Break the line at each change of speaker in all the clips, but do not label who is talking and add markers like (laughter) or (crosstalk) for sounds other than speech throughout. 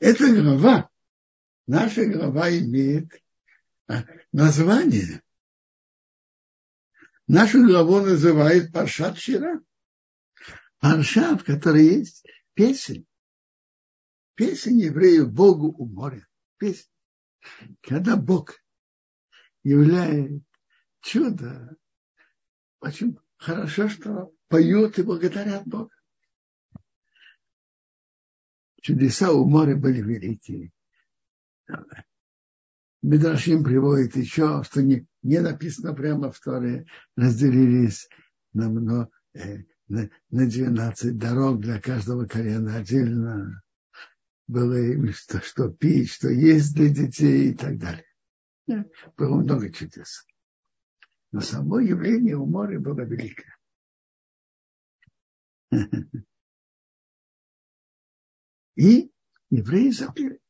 Эта глава, наша глава имеет а, название. Нашу главу называют Паршат Шира. Паршат, в которой есть песень. Песень евреев Богу у моря. Песня. Когда Бог являет чудо, очень хорошо, что поют и благодарят Бога. Чудеса у моря были великие. Медрашим приводит еще, что не, не написано прямо в Торе, разделились на, много, э, на, на 12 дорог для каждого колена отдельно. Было им что, что пить, что есть для детей и так далее. Было много чудес. Но само явление у моря было великое. (laughs) И евреи запели.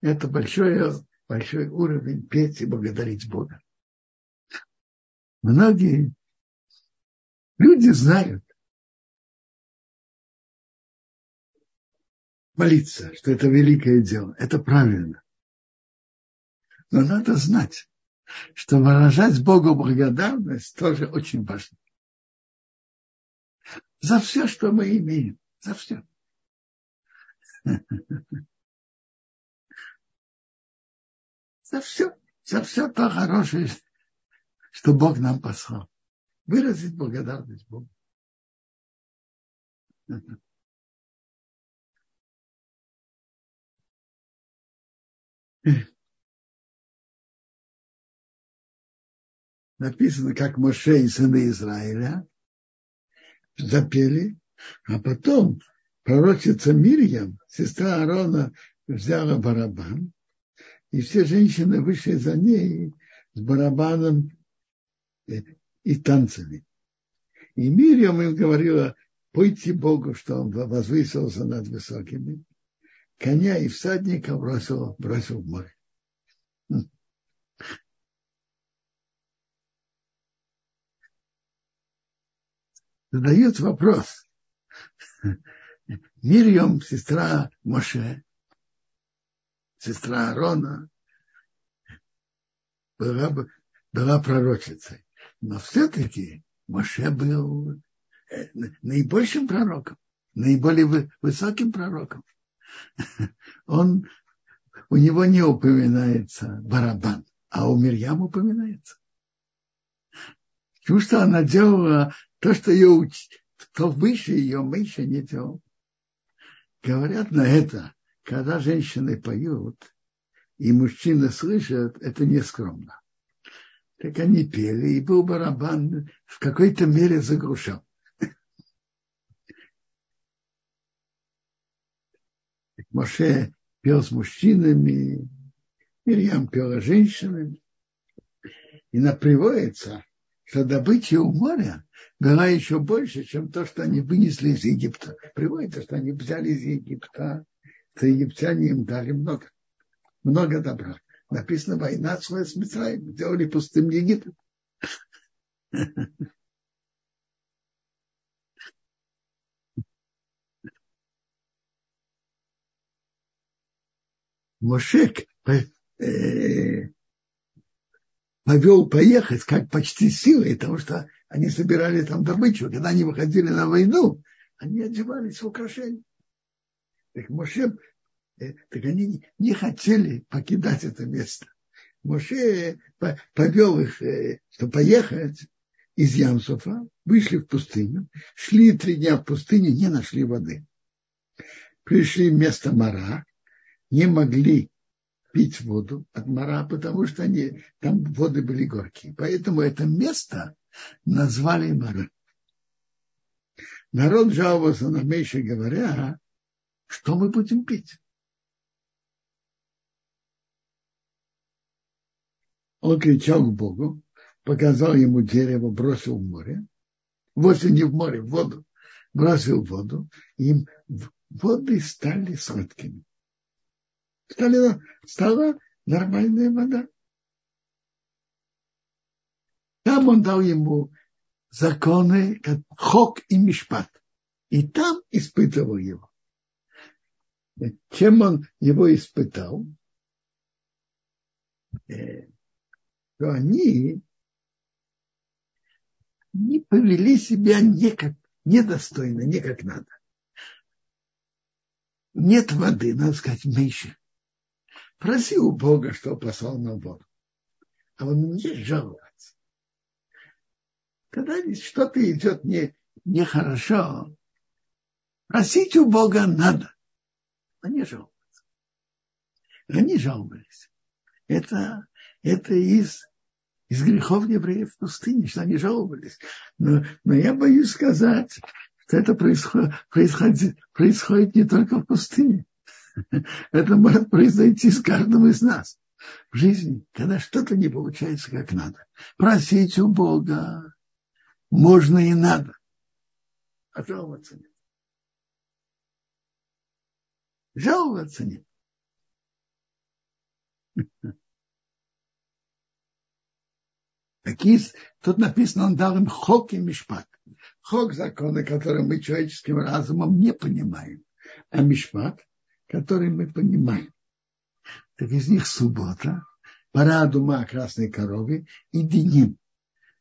Это большой, большой уровень петь и благодарить Бога. Многие люди знают молиться, что это великое дело. Это правильно. Но надо знать, что выражать Богу благодарность тоже очень важно. За все, что мы имеем. За все. (laughs) За все, за все то хорошее, что Бог нам послал. Выразить благодарность Богу. (laughs) Написано, как Моше и сыны Израиля запели, а потом пророчица Мирьям, сестра Аарона, взяла барабан, и все женщины вышли за ней с барабаном и танцами. И Мирьям им говорила, пойте Богу, что он возвысился над высокими, коня и всадника бросил, бросил в море. Задает вопрос, Мирьям, сестра Моше, сестра Арона, была, была пророчицей. Но все-таки Моше был э, наибольшим пророком, наиболее высоким пророком. (laughs) Он, у него не упоминается барабан, а у Мирьям упоминается. Потому что она делала то, что ее уч... кто выше ее, меньше не делал. Говорят на это, когда женщины поют, и мужчины слышат, это не скромно. Так они пели, и был барабан в какой-то мере заглушал. Моше пел с мужчинами, Мирьям пела с женщинами. И напривается, что добыча у моря была еще больше, чем то, что они вынесли из Египта. Приводится, что они взяли из Египта, что египтяне им дали много, много добра. Написано, война с Митраем, сделали пустым Египет. Мошек э, повел поехать как почти силой, потому что они собирали там добычу. Когда они выходили на войну, они одевались в украшения. Так Моше, э, так они не хотели покидать это место. Моше повел их, э, чтобы поехать из Ямсуфа, вышли в пустыню, шли три дня в пустыне, не нашли воды. Пришли в место Мара, не могли пить воду от Мара, потому что они, там воды были горькие. Поэтому это место назвали Мара. Народ жаловался на Мейши, говоря, что мы будем пить. Он кричал к Богу, показал ему дерево, бросил в море. Вовсе не в море, в воду. Бросил воду, и воды стали сладкими стали, стала нормальная вода. Там он дал ему законы, как хок и мишпат. И там испытывал его. чем он его испытал, э, то они не повели себя не как, недостойно, не как надо. Нет воды, надо сказать, меньше. Проси у Бога, что послал нам воду. А он не жаловаться. Когда что-то идет не, нехорошо, просить у Бога надо, а не жаловаться. Они жаловались. Это, это из из грехов евреев в пустыне, что они жаловались. Но, но я боюсь сказать, что это происходит, происходит, происходит не только в пустыне. (laughs) Это может произойти с каждым из нас в жизни, когда что-то не получается как надо. Просить у Бога можно и надо, а жаловаться нет. Жаловаться нет. (laughs) Такие, тут написано, он дал им хок и мишпат. Хок – законы, которые мы человеческим разумом не понимаем, а мишпат, который мы понимаем. Так из них суббота, парад ума красной коровы и деним.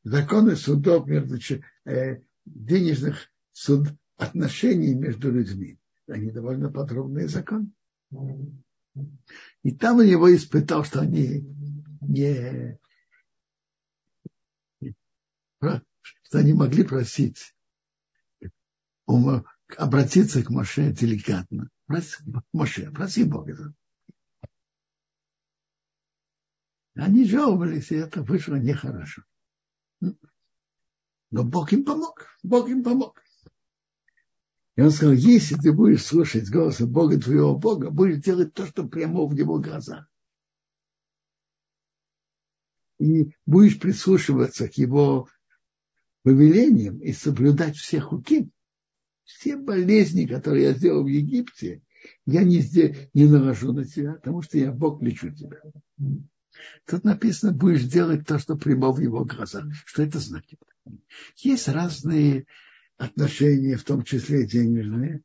Законы судов между э, денежных суд, отношений между людьми. Они довольно подробные законы. И там он его испытал, что они не что они могли просить, обратиться к Моше деликатно. Проси, Моше, проси Бога. Они жаловались, и это вышло нехорошо. Но Бог им помог. Бог им помог. И он сказал, если ты будешь слушать голоса Бога твоего Бога, будешь делать то, что прямо в его глазах. И будешь прислушиваться к его повелением и соблюдать все хуки, все болезни, которые я сделал в Египте, я не, здесь, не наложу на тебя, потому что я Бог лечу тебя. Тут написано, будешь делать то, что прямо в его глазах. Что это значит? Есть разные отношения, в том числе денежные,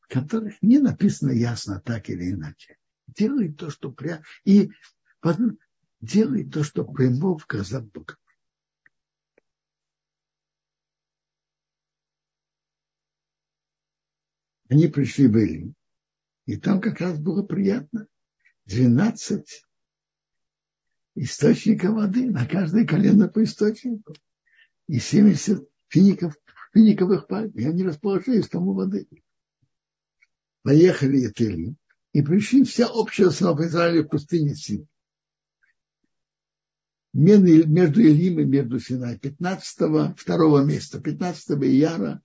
в которых не написано ясно так или иначе. Делай то, что прямо... И делай то, что прямо в глазах Бога. Они пришли в Элим, и там как раз было приятно. 12 источников воды, на каждое колено по источнику. И 70 фиников, финиковых пальм, и они расположились там у воды. Поехали от Элим, и пришли вся общая основа Израиля в пустыне Син. Между Элим и между Синай, 15 второго места, 15 ияра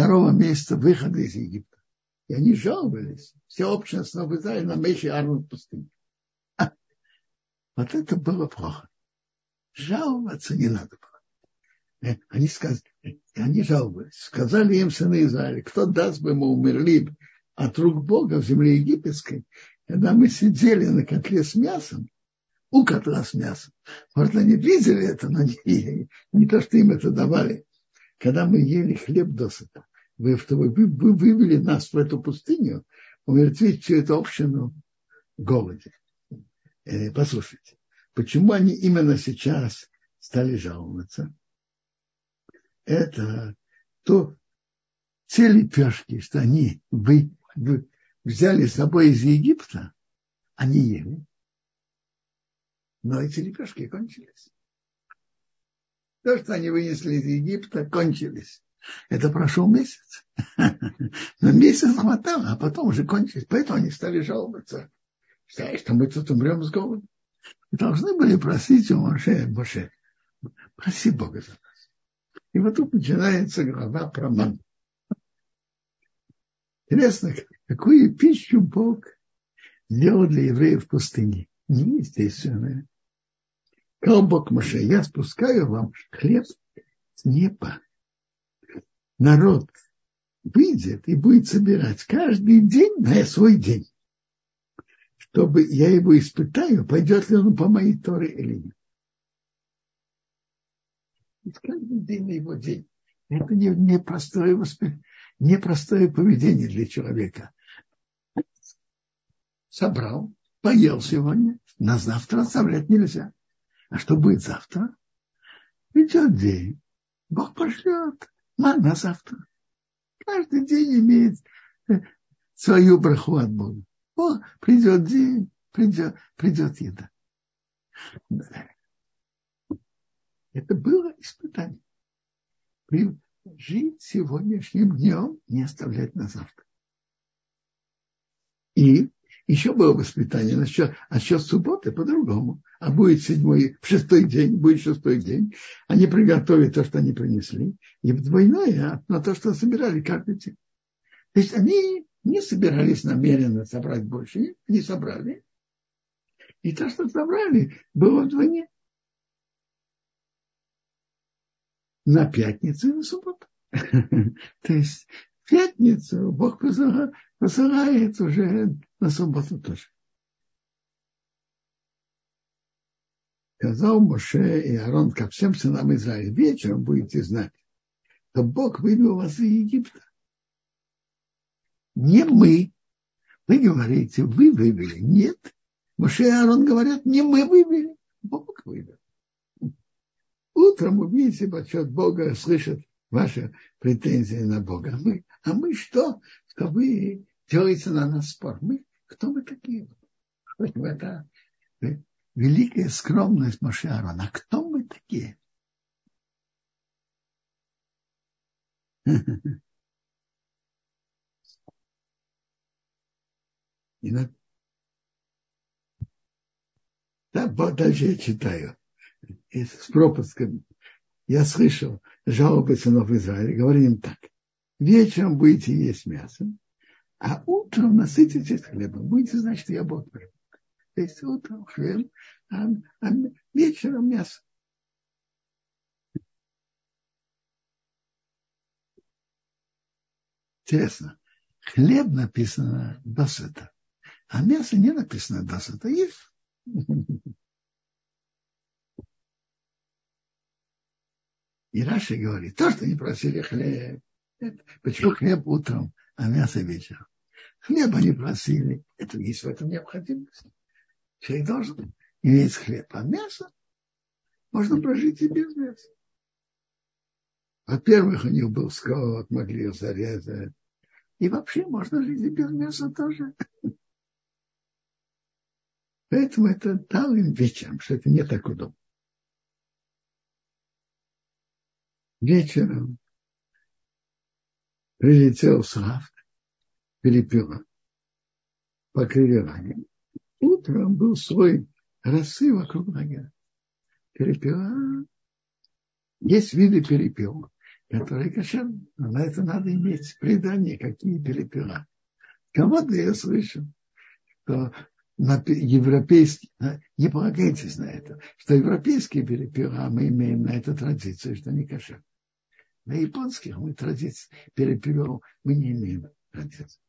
второго месяца выхода из Египта. И они жаловались, все общество в Израиле на Меше Арну пустыне. А, вот это было плохо. Жаловаться не надо было. Э, они, сказ... они жаловались. Сказали им сыны Израиля, кто даст бы мы умерли от рук Бога в земле египетской, когда мы сидели на котле с мясом, у котла с мясом. Может, они видели это, но не, не то, что им это давали. Когда мы ели хлеб досыта вы, вы, вы вывели нас в эту пустыню, умертвить всю эту общину голоде. Э, послушайте, почему они именно сейчас стали жаловаться? Это то, те лепешки, что они вы, вы взяли с собой из Египта, они ели. Но эти лепешки кончились. То, что они вынесли из Египта, кончились. Это прошел месяц. (laughs) Но месяц хватало, а потом уже кончились. Поэтому они стали жаловаться. Что мы тут умрем с голоду. Должны были просить у Моше, Моше, проси Бога за нас. И вот тут начинается глава про ман. Интересно, какую пищу Бог сделал для евреев в пустыне. Неестественное. Сказал Бог Моше, я спускаю вам хлеб с неба народ выйдет и будет собирать каждый день на свой день, чтобы я его испытаю, пойдет ли он по моей Торе или нет. Ведь каждый день на его день. Это не, не, простое, не простое поведение для человека. собрал, поел сегодня, на завтра оставлять нельзя. А что будет завтра? Идет день. Бог пошлет ман на завтра. Каждый день имеет э, свою браху от Бога. О, придет день, придет, придет еда. Это было испытание. Жить сегодняшним днем, не оставлять на завтра. И еще было воспитание а насчет субботы по-другому. А будет седьмой, (laughs) шестой день, будет шестой день. Они приготовят то, что они принесли. И двойное на то, что собирали каждый день. То есть они не собирались намеренно собрать больше. Они собрали. И то, что собрали, было вдвойне. На пятницу и на субботу. (laughs) То есть пятницу Бог посылает уже на субботу тоже. Сказал Моше и Аарон ко всем сынам Израиля, вечером будете знать, что Бог вывел вас из Египта. Не мы. Вы говорите, вы вывели. Нет. Моше и Аарон говорят, не мы вывели, Бог вывел. Утром увидите отчет Бога, слышат ваши претензии на Бога. Мы, а мы что? Что вы делаете на нас спор? Мы кто мы такие? Это великая скромность Моше Аарона. А кто мы такие? (laughs) И на... Да, дальше я читаю. с пропусками. Я слышал жалобы сынов Израиля. Говорим им так. Вечером будете есть мясо, а утром насытитесь хлебом. Будете знать, что я Бог. То есть утром хлеб, а, а вечером мясо. Интересно. Хлеб написано досыта, а мясо не написано досыта. Есть. И Раши говорит, то, что не просили хлеб, почему хлеб утром, а мясо вечером? Хлеба не просили. Это есть в этом необходимость. Человек должен иметь хлеб, а мясо можно прожить и без мяса. Во-первых, у них был скот, могли его зарезать. И вообще можно жить и без мяса тоже. Поэтому это дал им вечером, что это не так удобно. Вечером прилетел Сафт, перепела, покрыли ранее. Утром был свой росы вокруг ноги. Перепела. Есть виды перепела, которые кошерны. Но на это надо иметь предание, какие перепела. Кого-то я слышал, что на европейский, не полагайтесь на это, что европейские перепела мы имеем на это традицию, что не кошерно. На японских мы традиции перепел мы не имеем традиции.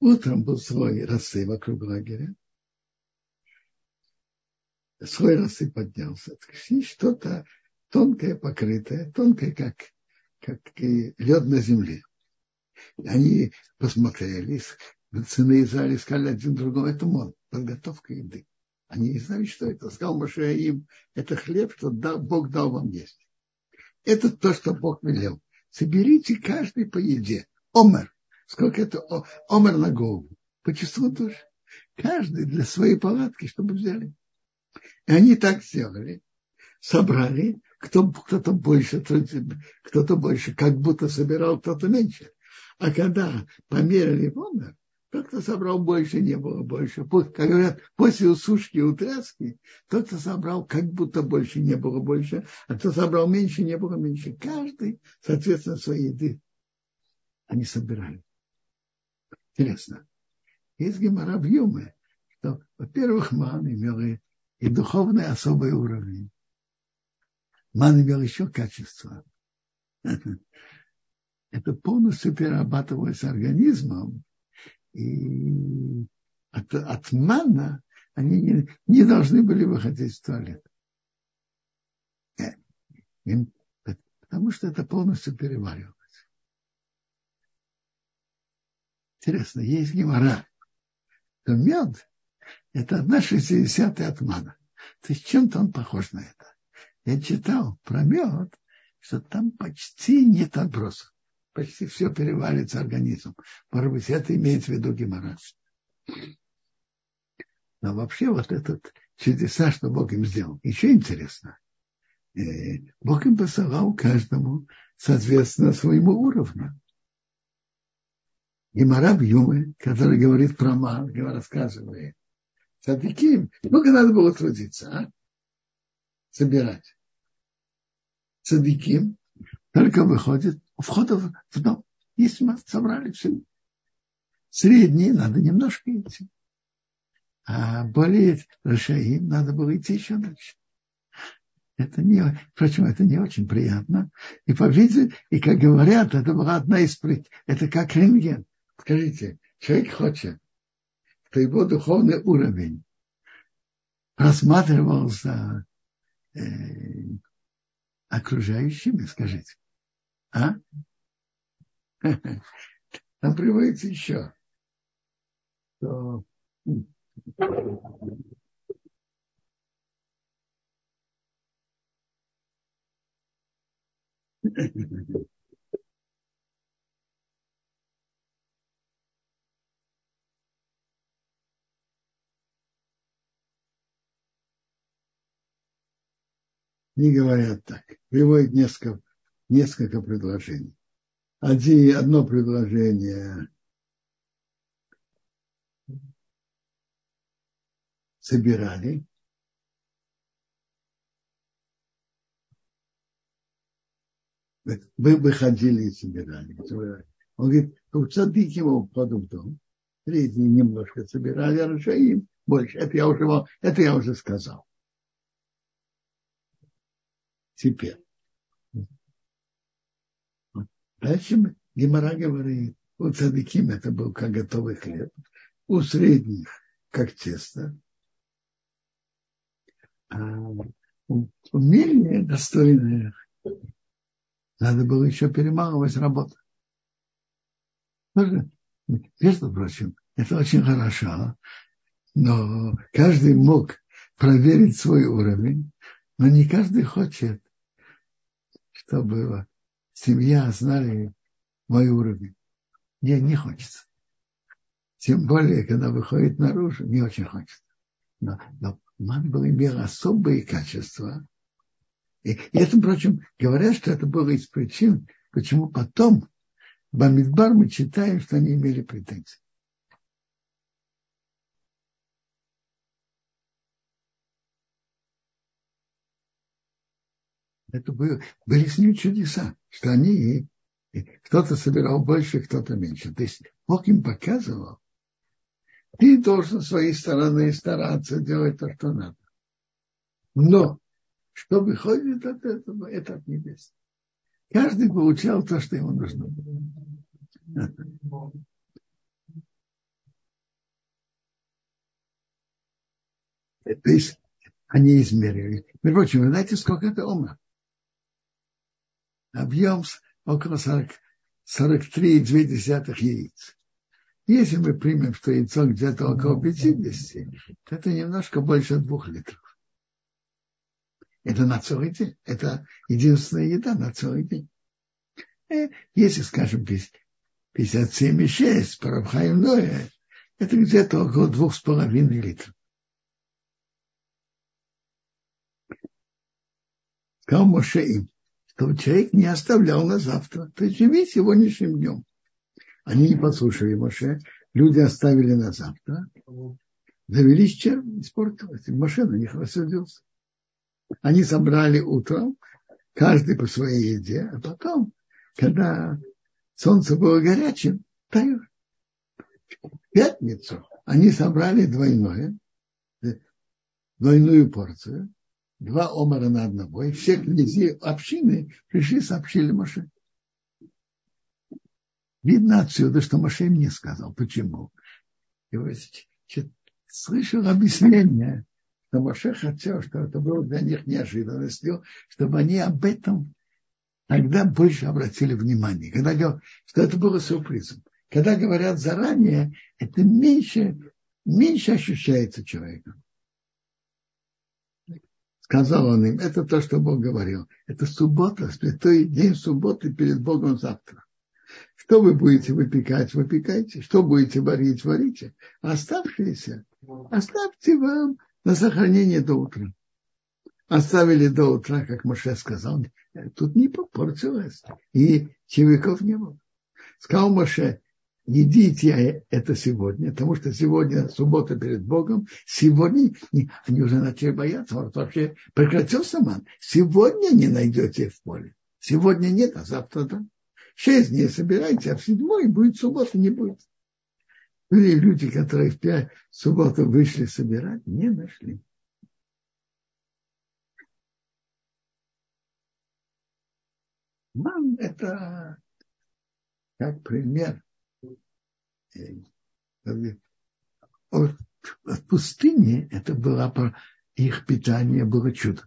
Утром был свой росы вокруг лагеря. Свой росы поднялся. Что-то тонкое, покрытое, тонкое, как, как лед на земле. Они посмотрели, сыны Израиля сказали один другому, это мон, подготовка еды. Они не знали, что это. Сказал Моше им, это хлеб, что Бог дал вам есть. Это то, что Бог велел. Соберите каждый по еде. Омер. Сколько это омер на голову? По числу душ. Каждый для своей палатки, чтобы взяли. И они так сделали. Собрали, кто, кто-то больше, кто-то больше, как будто собирал, кто-то меньше. А когда померили омер, тот, кто собрал больше, не было больше. Как говорят, после усушки и утряски, тот, кто собрал, как будто больше, не было больше. А кто собрал меньше, не было меньше. Каждый, соответственно, своей еды они собирали. Интересно. Есть гемора в Юме, что, во-первых, ман имел и, духовный особый уровень. Ман имел еще качество. (laughs) Это полностью перерабатывалось организмом. И от, от мана они не, не должны были выходить в туалет. Э, потому что это полностью переваривалось. Интересно, есть гемора, то мед – это одна шестидесятая от мана. То есть чем-то он похож на это. Я читал про мед, что там почти нет отбросов. Почти все переварится организм. Может быть, это имеется в виду гемора. Но вообще вот этот чудеса, что Бог им сделал. Еще интересно. Э, Бог им посылал каждому соответственно своему уровню. И Мараб Юмы, который говорит про Ман, рассказывает, Садиким, ну надо было трудиться, а? собирать. Садиким только выходит, у входа в дом. Если мы собрали все. Средние надо немножко идти. А более Рашаим надо было идти еще дальше. Это не, впрочем, это не очень приятно. И по виде, и как говорят, это была одна из это как рентген. Скажите, человек хочет, что его духовный уровень рассматривался э, окружающими, скажите. А? (laughs) Там приводится еще, что Не говорят так. Приводят несколько, несколько предложений. Один, одно предложение собирали, вы выходили и собирали. Он говорит, у цадыки его входу в дом, третий немножко собирали, а Рашаим больше. Это я уже, это я уже сказал. Теперь. Дальше Гемора говорит, у цадыким это был как готовый хлеб, у средних как тесто, а у, у менее достойных надо было еще перемалывать работу. Между прочим, это очень хорошо, но каждый мог проверить свой уровень, но не каждый хочет, чтобы семья знали мой уровень. Мне не хочется. Тем более, когда выходит наружу, не очень хочется. Но, но ман был имел особые качества, и, и это, впрочем, говорят, что это было из причин, почему потом в Бамидбар мы читаем, что они имели претензии. Это было, были с ним чудеса, что они кто-то собирал больше, кто-то меньше. То есть Бог им показывал, ты должен с своей стороны стараться делать то, что надо. Но что выходит от этого, это от небес. Каждый получал то, что ему нужно было. (laughs) То есть они измерили. Между прочим, вы знаете, сколько это ума? Объем около 40, 43,2 яиц. Если мы примем, что яйцо где-то около 50, то это немножко больше двух литров. Это на целый день. Это единственная еда на целый день. Э, если, скажем, 57,6 парабхаем Ноя, это где-то около двух с половиной литров. Сказал Моше им, что человек не оставлял на завтра. То есть живи сегодняшним днем. Они не послушали Моше, люди оставили на завтра, завелись черви, испортилось. Моше на них рассердился. Они собрали утром, каждый по своей еде, а потом, когда солнце было горячим, тают. В пятницу они собрали двойное, двойную порцию, два омара на одного, и все князья общины пришли, сообщили Моше. Видно отсюда, что Моше им не сказал. Почему? И вот, слышал объяснение, но Моше хотел, чтобы это было для них неожиданностью, чтобы они об этом тогда больше обратили внимание. Когда говорил, что это было сюрпризом. когда говорят заранее, это меньше, меньше ощущается человеком. Сказал он им, это то, что Бог говорил. Это суббота, святой день субботы перед Богом завтра. Что вы будете выпекать, выпекайте. Что будете варить, варите. Оставшиеся оставьте вам на сохранение до утра. Оставили до утра, как Моше сказал. Тут не попортилось. И червяков не было. Сказал Моше, едите это сегодня, потому что сегодня суббота перед Богом, сегодня они уже начали бояться, вот вообще прекратился ман. Сегодня не найдете в поле. Сегодня нет, а завтра да. Шесть дней собирайте, а в седьмой будет суббота, не будет. Были люди, которые в пять субботу вышли собирать, не нашли. Ман это как пример в пустыне это было их питание было чудо.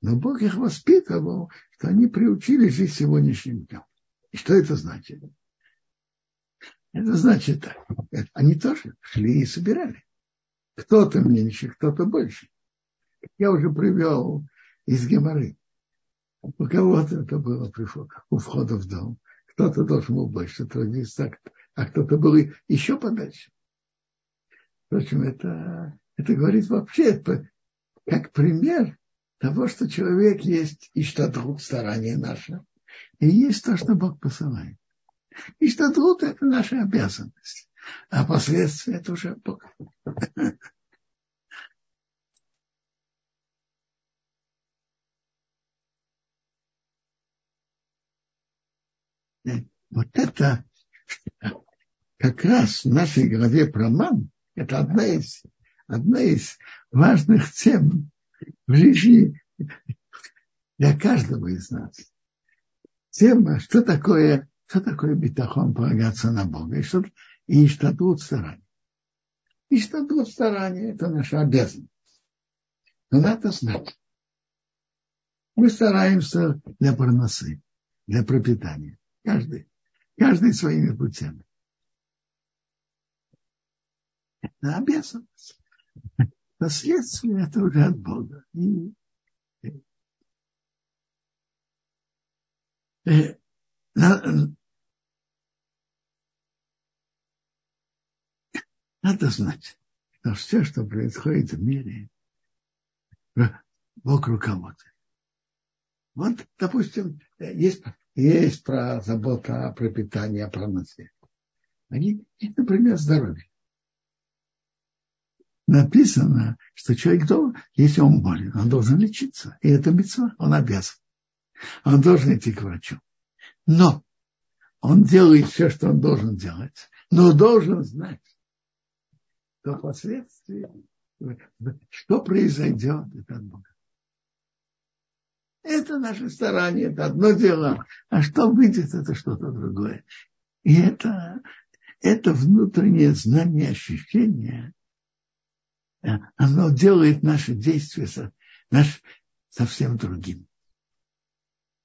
Но Бог их воспитывал, что они приучили жить сегодняшним днем. И что это значит? Это значит так. Они тоже шли и собирали. Кто-то меньше, кто-то больше. Я уже привел из Геморы. У кого-то это было у входа в дом. Кто-то должен был больше трудиться, а кто-то был еще подальше. Впрочем, это, это говорит вообще как пример того, что человек есть и что труд старание наше, и есть то, что Бог посылает. И что труд – это наша обязанность, а последствия – это уже Бог. (laughs) Вот это как раз в нашей главе про мам, это одна из, одна из важных тем в жизни для каждого из нас. Тема, что такое, что такое битахон полагаться на Бога, и что, и что тут старание. И что тут старание, это наша обязанность. Но надо знать. Мы стараемся для проносы, для пропитания. Каждый, каждый своими путями. Это обязанность. Последствия это уже от Бога. И, э, надо, знать, что все, что происходит в мире, Бог руководит. Вот, допустим, есть, есть про заботу о пропитании, о проносе. Они, например, здоровье написано, что человек должен, если он болен, он должен лечиться. И это мецва, он обязан. Он должен идти к врачу. Но он делает все, что он должен делать, но должен знать, что последствия, что произойдет, это от Бога. Это наше старание, это одно дело, а что выйдет, это что-то другое. И это, это внутреннее знание, ощущение, оно делает наши действия наш, совсем другим.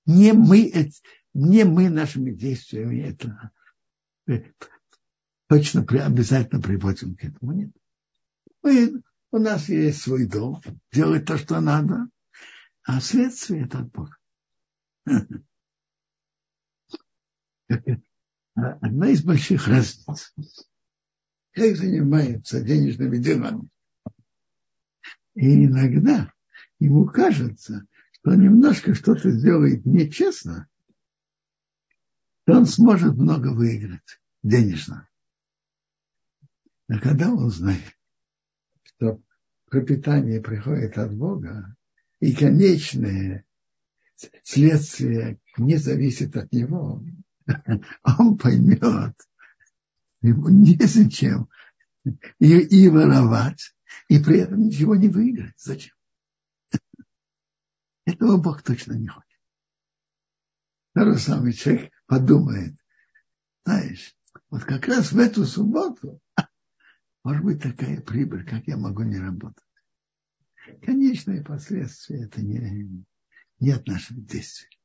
Не мы, не мы нашими действиями это э, точно обязательно приводим к этому. Нет. Мы, у нас есть свой дом, делать то, что надо, а следствие это от Бога. (laughs) Одна из больших разниц. Как занимается денежными делами и иногда ему кажется, что он немножко что-то сделает нечестно, то он сможет много выиграть денежно. Но когда он знает, что пропитание приходит от Бога, и конечное следствие не зависит от него, (laughs) он поймет, ему незачем и, и воровать, и при этом ничего не выиграть. Зачем? Этого Бог точно не хочет. Тот самый человек подумает, знаешь, вот как раз в эту субботу (laughs) может быть такая прибыль, как я могу не работать. Конечные последствия это не, не от наших действий.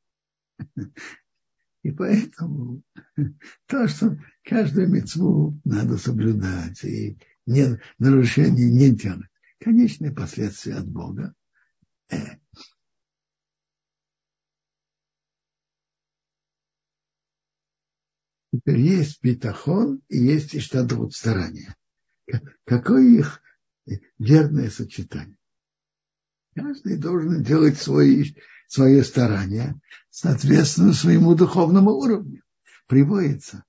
И поэтому (laughs) то, что каждую мецву надо соблюдать и не, нарушение не делать. Конечные последствия от Бога. Теперь есть битахон и есть иштадут старания. Какое их верное сочетание? Каждый должен делать свои, свое старание соответственно своему духовному уровню. Приводится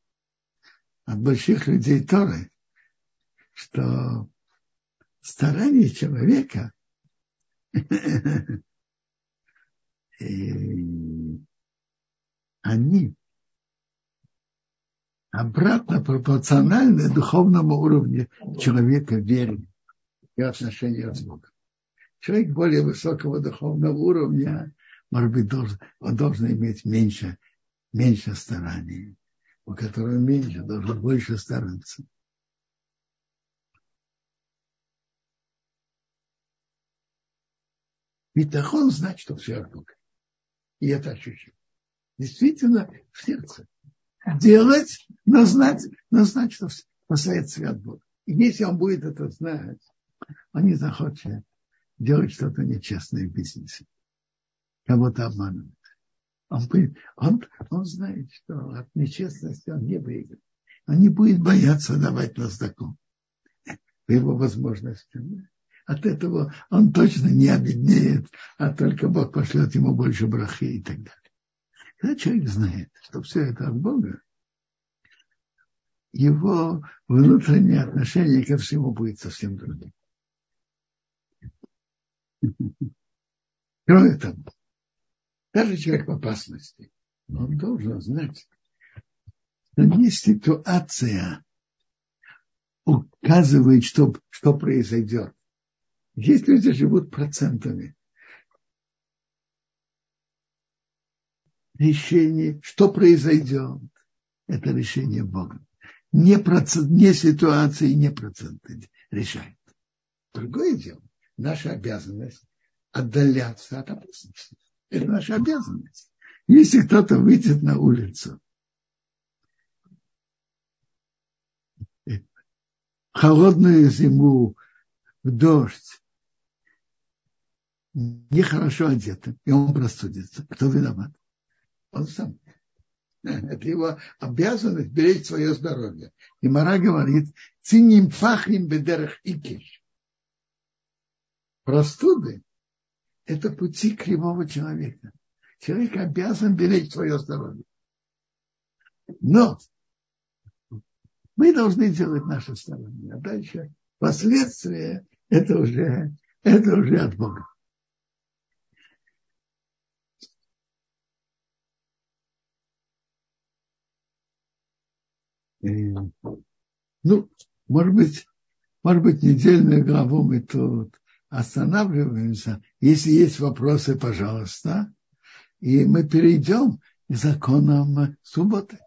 от больших людей Торы, что старание человека (laughs) они обратно пропорциональны духовному уровню человека веры и отношения с Богом человек более высокого духовного уровня, может быть, должен, он должен иметь меньше, меньше стараний. У которого меньше, должен больше стараться. Битахон знать, что все Бога. И это ощущение. Действительно, в сердце. Делать, но знать, но знать, что последствия от Бога. И если он будет это знать, он не захочет делать что-то нечестное в бизнесе, кого-то обманывать. Он, он, он знает, что от нечестности он не выиграет. Он не будет бояться давать на знаком по его возможностям. От этого он точно не обеднеет, а только Бог пошлет ему больше брахи и так далее. Когда человек знает, что все это от Бога, его внутреннее отношение ко всему будет совсем другим. Кроме того, даже человек в опасности, он должен знать, что не ситуация указывает, что, что произойдет. Есть люди, живут процентами. Решение, что произойдет, это решение Бога. Не, процент, не ситуации, не проценты решает. Другое дело наша обязанность отдаляться от опасности. Это наша обязанность. Если кто-то выйдет на улицу, холодную зиму, в дождь, нехорошо одетым, и он простудится. Кто виноват? Он сам. Это его обязанность беречь свое здоровье. И Мара говорит, циним фахим бедерах икиш простуды – это пути кривого человека. Человек обязан беречь свое здоровье. Но мы должны делать наше старание. А дальше последствия – это уже, это уже от Бога. ну, может быть, может быть, недельную главу мы тут останавливаемся. Если есть вопросы, пожалуйста. И мы перейдем к законам субботы.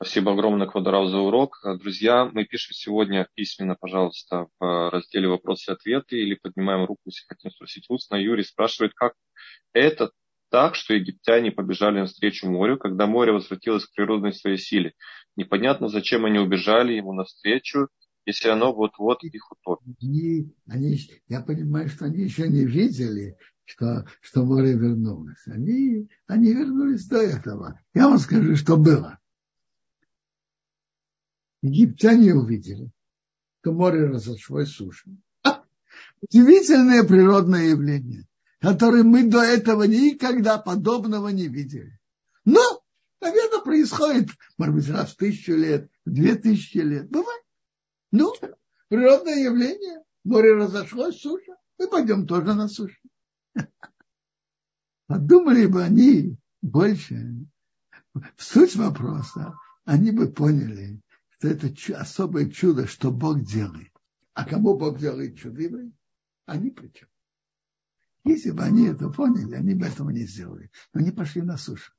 Спасибо огромное, Квадрав, за урок. Друзья, мы пишем сегодня письменно, пожалуйста, в разделе «Вопросы и ответы» или поднимаем руку, если хотим спросить устно. Юрий спрашивает, как это так, что египтяне побежали навстречу морю, когда море возвратилось к природной своей силе. Непонятно, зачем они убежали ему навстречу, если оно вот-вот их утопит.
Они, они, я понимаю, что они еще не видели, что, что море вернулось. Они, они вернулись до этого. Я вам скажу, что было. Египтяне увидели, что море разошлось сушей. Удивительное природное явление, которое мы до этого никогда подобного не видели. Но, наверное, происходит, может быть, раз в тысячу лет, в две тысячи лет. Бывает. Ну, природное явление. Море разошлось, суша. Мы пойдем тоже на сушу. (laughs) Подумали бы они больше в суть вопроса, они бы поняли, что это особое чудо, что Бог делает. А кому Бог делает чудо? Они причем. Если бы они это поняли, они бы этого не сделали. Но они пошли на сушу.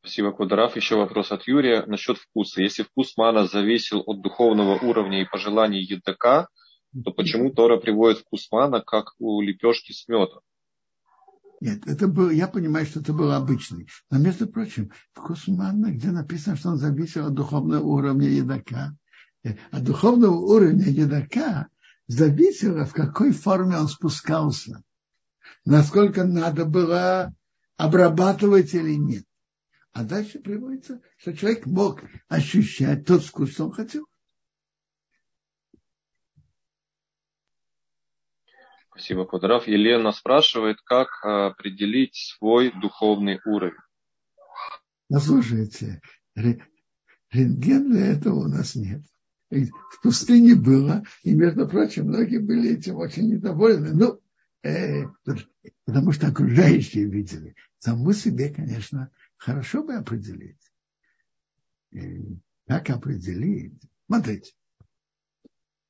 Спасибо, Кударав. Еще вопрос от Юрия насчет вкуса. Если вкус мана зависел от духовного уровня и пожеланий едока, то почему Тора приводит вкус мана, как у лепешки с медом?
Нет, это был, я понимаю, что это был обычный. Но, между прочим, вкус манна, где написано, что он зависел от духовного уровня едока. От э, духовного уровня едока зависело, в какой форме он спускался. Насколько надо было обрабатывать или нет. А дальше приводится, что человек мог ощущать тот вкус, что он хотел.
Спасибо, Квадрав. Елена спрашивает, как а, определить свой духовный уровень.
Послушайте, рентген для этого у нас нет. В пустыне было, и, между прочим, многие были этим очень недовольны. Ну, э, потому что окружающие видели. Саму себе, конечно, хорошо бы определить. Как определить? Смотрите.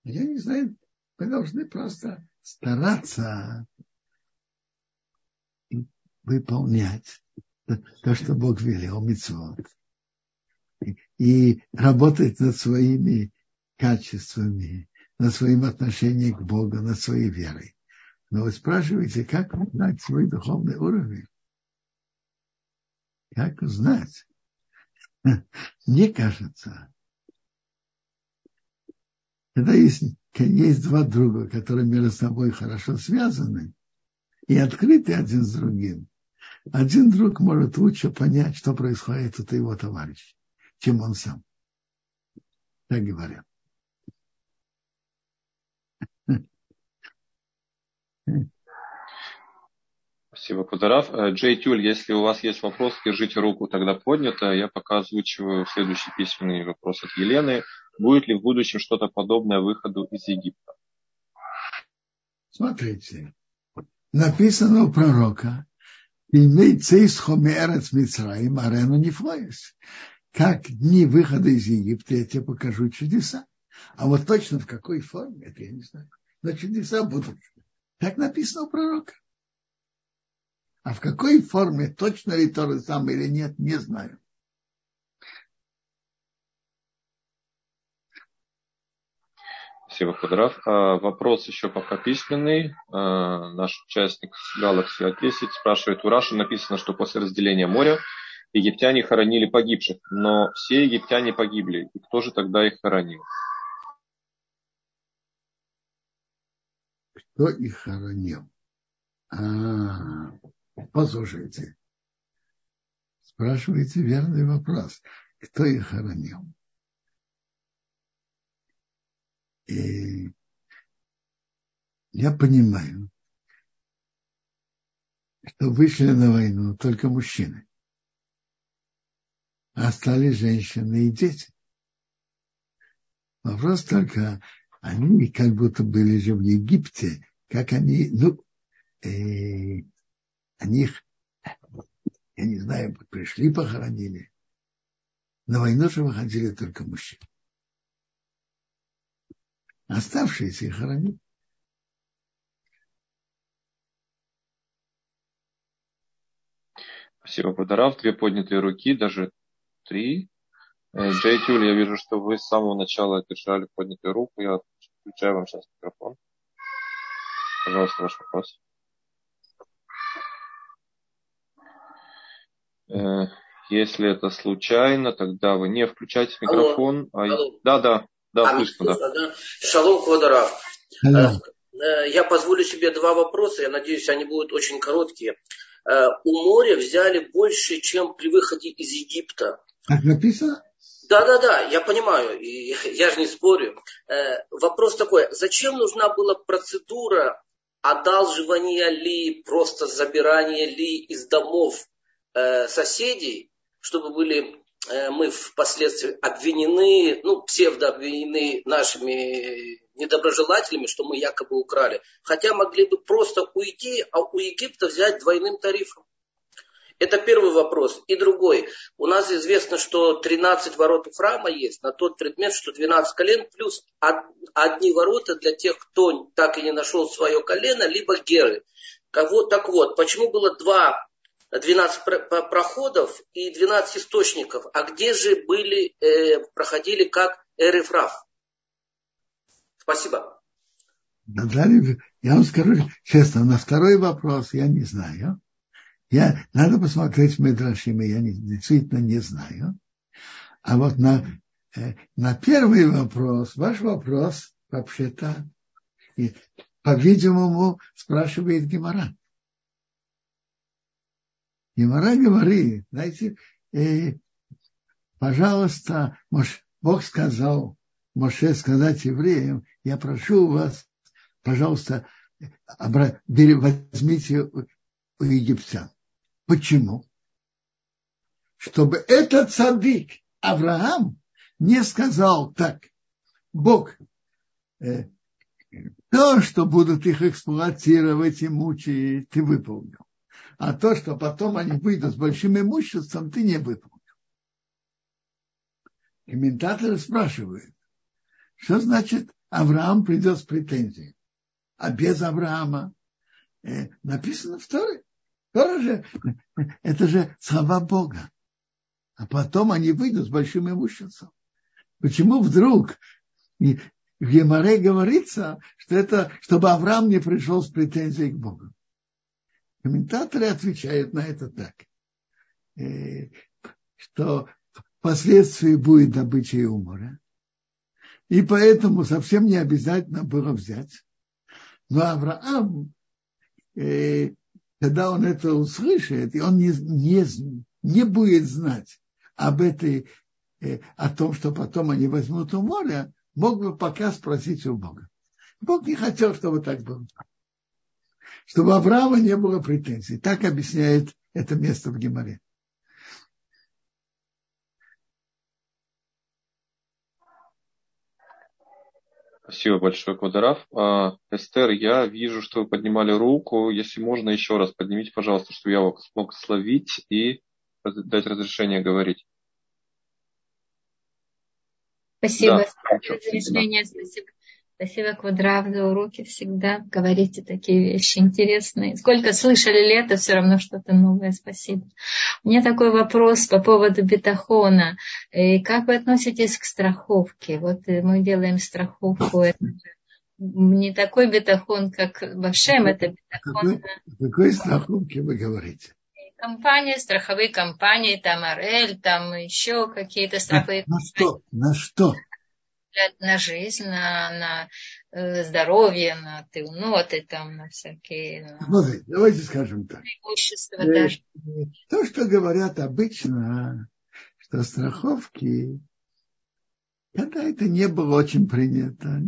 Я не знаю, мы должны просто стараться выполнять то, что Бог велел, митцвот. И, работать над своими качествами, над своим отношением к Богу, над своей верой. Но вы спрашиваете, как узнать свой духовный уровень? Как узнать? (laughs) Мне кажется, когда есть, есть два друга, которые между собой хорошо связаны и открыты один с другим, один друг может лучше понять, что происходит у его товарища, чем он сам. Так говорят.
Спасибо, Кударав. Э, Джей Тюль, если у вас есть вопрос, держите руку тогда поднято. Я пока озвучиваю следующий письменный вопрос от Елены. Будет ли в будущем что-то подобное выходу из Египта?
Смотрите, написано у пророка, Как дни выхода из Египта, я тебе покажу чудеса. А вот точно в какой форме, это я не знаю. Но чудеса будут. Так написано у пророка. А в какой форме, точно ли то же самое или нет, не знаю.
Спасибо, Квадрат. А, вопрос еще пока письменный. А, наш участник Galaxy A10 спрашивает, у Раши написано, что после разделения моря египтяне хоронили погибших, но все египтяне погибли. И кто же тогда их хоронил?
Кто их хоронил? А, Послушайте. Спрашиваете верный вопрос. Кто их хоронил? И я понимаю, что вышли на войну только мужчины. А остались женщины и дети. Вопрос только, они как будто были же в Египте, как они, ну, э, они их, я не знаю, пришли, похоронили. На войну же выходили только мужчины. Оставшиеся их хоронили.
Спасибо, Бадарав. Две поднятые руки, даже три. Э, Джей Тюль, я вижу, что вы с самого начала держали поднятую руку. Я включаю вам сейчас микрофон. Пожалуйста, ваш вопрос. Э, если это случайно, тогда вы не включайте микрофон. Алло. А... Алло. Да, да, да, а слышно, да. да.
Шалом, Квадарав. Э, э, я позволю себе два вопроса, я надеюсь, они будут очень короткие. У моря взяли больше, чем при выходе из Египта.
Как написано?
Да, да, да, я понимаю, и (laughs) я же не спорю. Вопрос такой, зачем нужна была процедура одалживания ли, просто забирания ли из домов Э, соседей, чтобы были э, мы впоследствии обвинены, ну, псевдообвинены нашими недоброжелателями, что мы якобы украли. Хотя могли бы просто уйти, а у Египта взять двойным тарифом. Это первый вопрос. И другой. У нас известно, что 13 ворот у храма есть на тот предмет, что 12 колен плюс одни ворота для тех, кто так и не нашел свое колено, либо геры. Кого, так вот, почему было два 12 проходов и 12 источников. А где же были, э, проходили как Эрифраф? Спасибо.
Я вам скажу честно, на второй вопрос я не знаю. Я, надо посмотреть в Медрашим, я не, действительно не знаю. А вот на, э, на первый вопрос, ваш вопрос, вообще-то, по-видимому, спрашивает Гемора. Гемора говорит, знаете, э, пожалуйста, Бог сказал, Моше сказать евреям, я прошу вас, пожалуйста, возьмите у египтян. Почему? Чтобы этот садик Авраам не сказал так, Бог, э, то, что будут их эксплуатировать и мучить, ты выполнил. А то, что потом они выйдут с большим имуществом, ты не выполнил. Комментаторы спрашивают, что значит Авраам придет с претензией? А без Авраама э, написано в Торе. Это же слова Бога. А потом они выйдут с большим имуществом. Почему вдруг в Емаре говорится, что это, чтобы Авраам не пришел с претензией к Богу? Комментаторы отвечают на это так, э, что впоследствии будет добыча умора. И поэтому совсем не обязательно было взять. Но Авраам, э, когда он это услышит, и он не, не, не будет знать об этой, э, о том, что потом они возьмут у моря, мог бы пока спросить у Бога. Бог не хотел, чтобы так было. Чтобы у Авраама не было претензий. Так объясняет это место в Геморе.
Спасибо большое, Квадорав. А, Эстер, я вижу, что вы поднимали руку. Если можно, еще раз поднимите, пожалуйста, чтобы я смог словить и дать разрешение говорить.
Спасибо да, за разрешение. Спасибо. Спасибо, Квадрав, за уроки всегда. Говорите такие вещи интересные. Сколько слышали лето, все равно что-то новое. Спасибо. У меня такой вопрос по поводу бетахона. И как вы относитесь к страховке? Вот э, мы делаем страховку. Это не такой бетахон, как Башем, это бетахон.
Какой, какой страховки вы говорите?
компании, страховые компании, там Арель, там еще какие-то страховые
на, на что? На что?
На жизнь, на, на э, здоровье, на тылноты, там, на всякие... На...
Смотрите, давайте скажем так.
Имущество э, даже.
То, что говорят обычно, что страховки, когда это не было очень принято,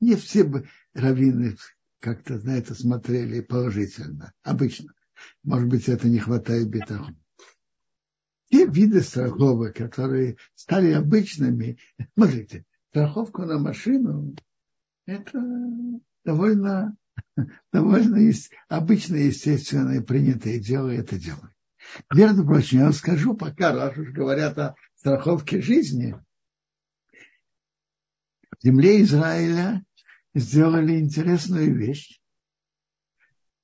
не все бы раввины как-то на это смотрели положительно, обычно. Может быть, это не хватает бетаху. Те виды страховок, которые стали обычными, смотрите, страховку на машину, это довольно, (laughs) довольно есть, обычно, естественное, принятое дело, это дело. Между прочим, я вам скажу, пока, раз уж говорят о страховке жизни, в земле Израиля сделали интересную вещь.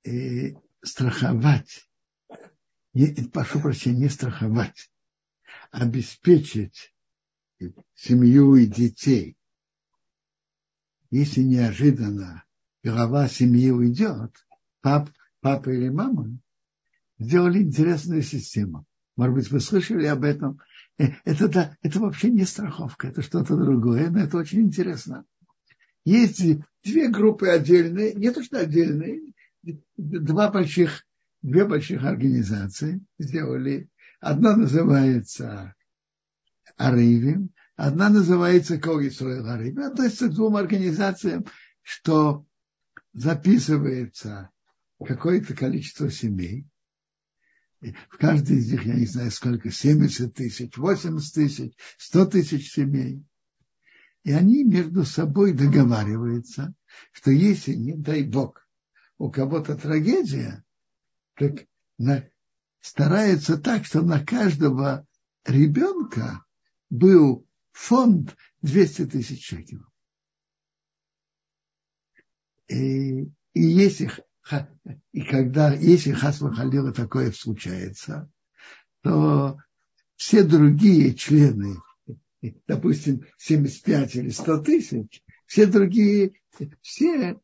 И страховать, не, прошу прощения, не страховать, обеспечить семью и детей, если неожиданно голова семьи уйдет, пап, папа или мама, сделали интересную систему. Может быть, вы слышали об этом. Э, это, да, это вообще не страховка, это что-то другое, но это очень интересно. Есть две группы отдельные, не то что отдельные, два больших, две больших организации сделали. Одна называется Арывим, одна называется Когисроил Арывим. Относится к двум организациям, что записывается какое-то количество семей. В каждой из них, я не знаю сколько, 70 тысяч, 80 тысяч, 100 тысяч семей. И они между собой договариваются, что если, не дай Бог, у кого-то трагедия, так на, старается так, что на каждого ребенка был фонд 200 тысяч шекелов. И, и если, и когда, если Хасма Халила такое случается, то все другие члены, допустим, 75 или 100 тысяч, все другие, все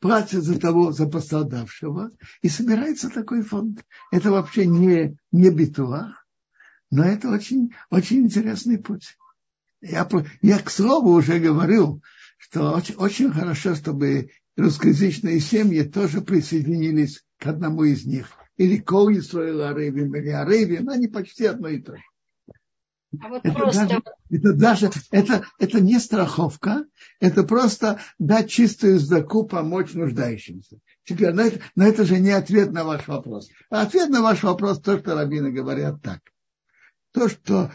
платят за того, за пострадавшего, и собирается такой фонд. Это вообще не, не битуах, но это очень, очень интересный путь. Я, я, к слову, уже говорил, что очень, очень хорошо, чтобы русскоязычные семьи тоже присоединились к одному из них. Или Кол Исраил Арабим, или Арабим, они почти одно и то же. А вот это, просто... даже, это даже это, это не страховка, это просто дать чистую сдаку, помочь нуждающимся. Теперь, но это, но это же не ответ на ваш вопрос. А ответ на ваш вопрос то, что раввины говорят так. То, что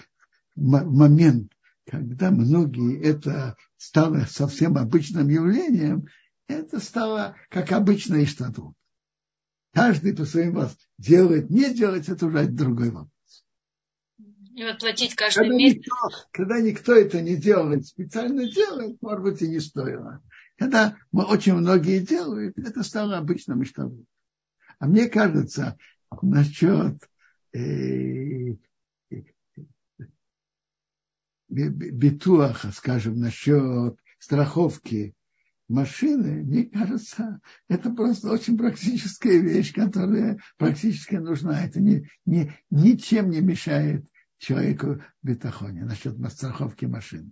в момент, когда многие это стало совсем обычным явлением, это стало как обычное штатут. Каждый по своим вас делает, не делает, это уже другой вопрос.
И вот платить каждый когда
месяц. Никто, когда никто это не делает, специально делает, может быть, и не стоило. Когда мы, очень многие делают, это стало обычным штабом. А мне кажется, насчет э, битуаха, скажем, насчет страховки машины, мне кажется, это просто очень практическая вещь, которая практически нужна. Это не, не, ничем не мешает человеку в бетахоне насчет страховки машины.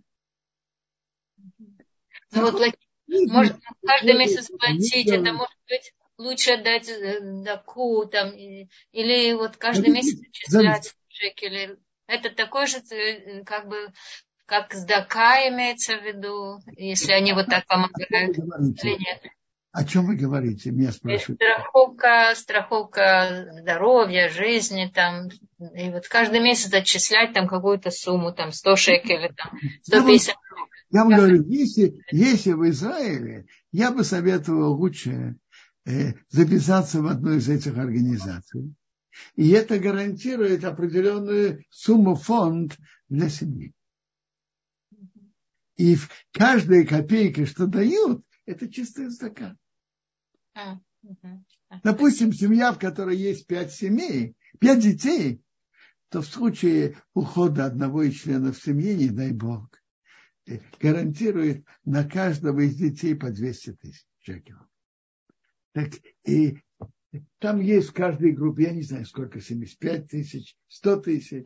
Ну, вот, может, каждый месяц платить, это может быть лучше отдать э, доку, там, или вот каждый месяц отчислять шекели. Это такой же, э, как бы, как с дака имеется в виду, если они вот так помогают.
О чем вы говорите? Меня спрашивают.
Страховка, страховка здоровья, жизни, там, и вот каждый месяц отчислять там какую-то сумму, там, 100 шекелей, там, 150
Я вам говорю, если, если в Израиле, я бы советовал лучше э, записаться в одну из этих организаций. И это гарантирует определенную сумму фонд для семьи. И в каждой копейке, что дают, это чистая стакан. А, Допустим, семья, в которой есть пять семей, пять детей, то в случае ухода одного из членов семьи, не дай бог, э, гарантирует на каждого из детей по 200 тысяч шекелов. Так, и там есть в каждой группе, я не знаю, сколько, 75 тысяч, 100 тысяч.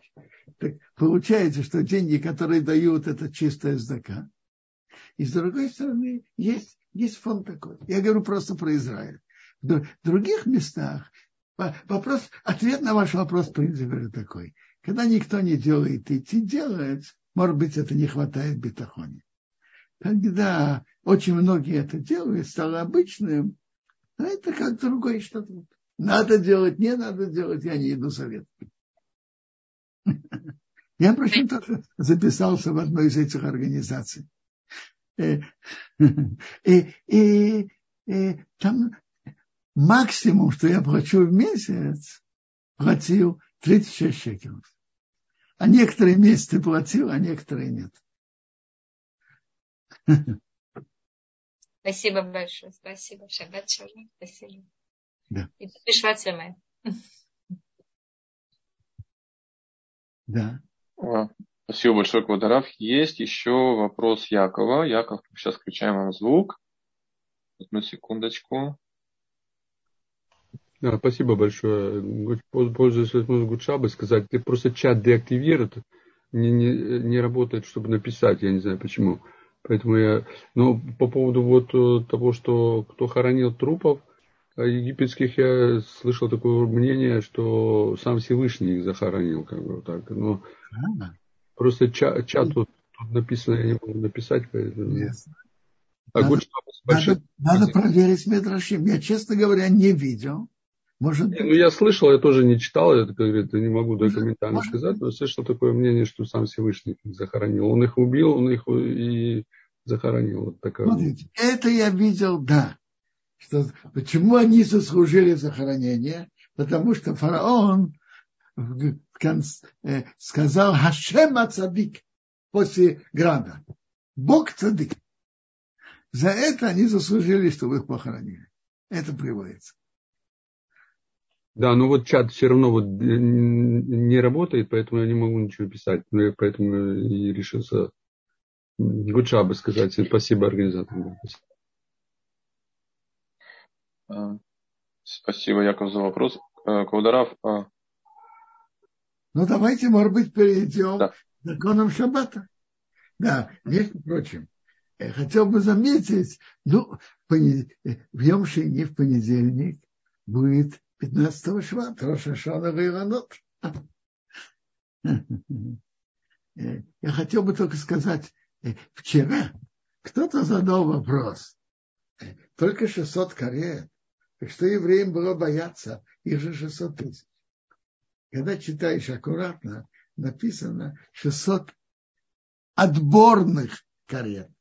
Так получается, что деньги, которые дают, это чистая сдака. И с другой стороны, есть есть фонд такой. Я говорю просто про Израиль. В других местах вопрос, ответ на ваш вопрос, в принципе, такой. Когда никто не делает, идти делать, может быть, это не хватает бетахоне. Когда очень многие это делают, стало обычным, но это как другое что-то. Надо делать, не надо делать, я не иду советовать. Я, впрочем, тоже записался в одной из этих организаций. Э, и, и, и там максимум, что я плачу в месяц, платил 36 шекелов. А некоторые месяцы платил, а некоторые нет.
Спасибо большое. Спасибо. Шаббат шалом. Спасибо.
Да.
И Бешват
Да.
Спасибо большое, Квадорав. Есть еще вопрос Якова. Яков, сейчас включаем вам звук. Одну секундочку.
Да, спасибо большое. Пользуясь возможностью бы сказать, ты просто чат деактивирует, не, не, не работает, чтобы написать, я не знаю почему. Поэтому я, но по поводу вот э, того, что кто хоронил трупов э, египетских, я слышал такое мнение, что сам Всевышний их захоронил, как бы так. Но Просто чат, чат тут, тут написано, я не могу написать, поэтому... Yes.
А надо, надо, надо проверить Медрашим. Я, честно говоря, не видел. Может
быть. Ну, я слышал, я тоже не читал, я, как говорит, не могу документально Может сказать, но слышал такое мнение, что сам Всевышний их захоронил. Он их убил, он их и захоронил. Вот такая
Смотрите, это я видел, да. Что, почему они заслужили захоронение? Потому что фараон Э, сказал Хашем Цадик после града. Бог Цадик. За это они заслужили, чтобы их похоронили. Это приводится.
Да, но вот чат все равно вот э, не работает, поэтому я не могу ничего писать. Но я поэтому и решился Гудшаба сказать. Спасибо организаторам.
Спасибо, Яков, за вопрос. Каударав.
Ну, давайте, может быть, перейдем да. к законам Шаббата. Да, между прочим, хотел бы заметить, ну, в Йом Шини в понедельник будет 15 шват, Роша Шана Вейранот. Я хотел бы только сказать, вчера кто-то задал вопрос, только 600 карет, что евреям было бояться, их же 600 тысяч. Когда читаешь аккуратно, написано 600 отборных карет.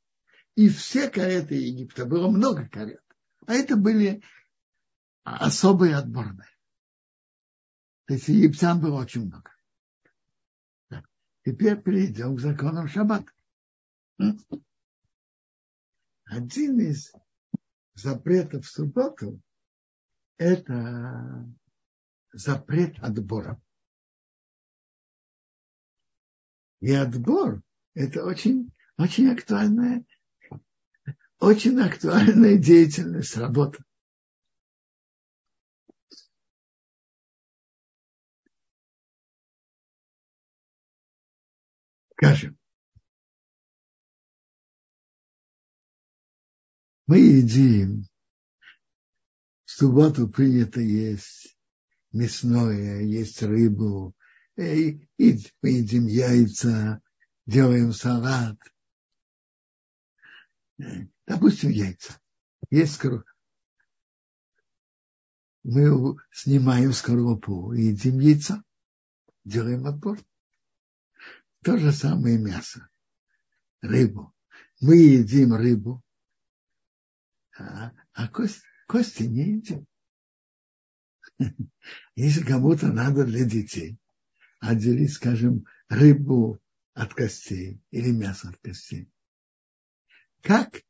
И все кареты Египта, было много карет. А это были особые отборные. То есть египтян было очень много. Так. Теперь перейдем к законам шаббата. Один из запретов в субботу – это запрет отбора. И отбор – это очень, очень актуальная, очень актуальная деятельность, работа. Скажем, мы едим, в субботу принято есть мясное, есть рыбу, и, и мы едим яйца, делаем салат. Допустим, яйца. Есть скорлупа. Мы снимаем скорлупу и едим яйца, делаем отбор. То же самое мясо, рыбу. Мы едим рыбу, а, а кость, кости не едим. (laughs) Если кому-то надо для детей отделить, скажем, рыбу от костей или мясо от костей, как,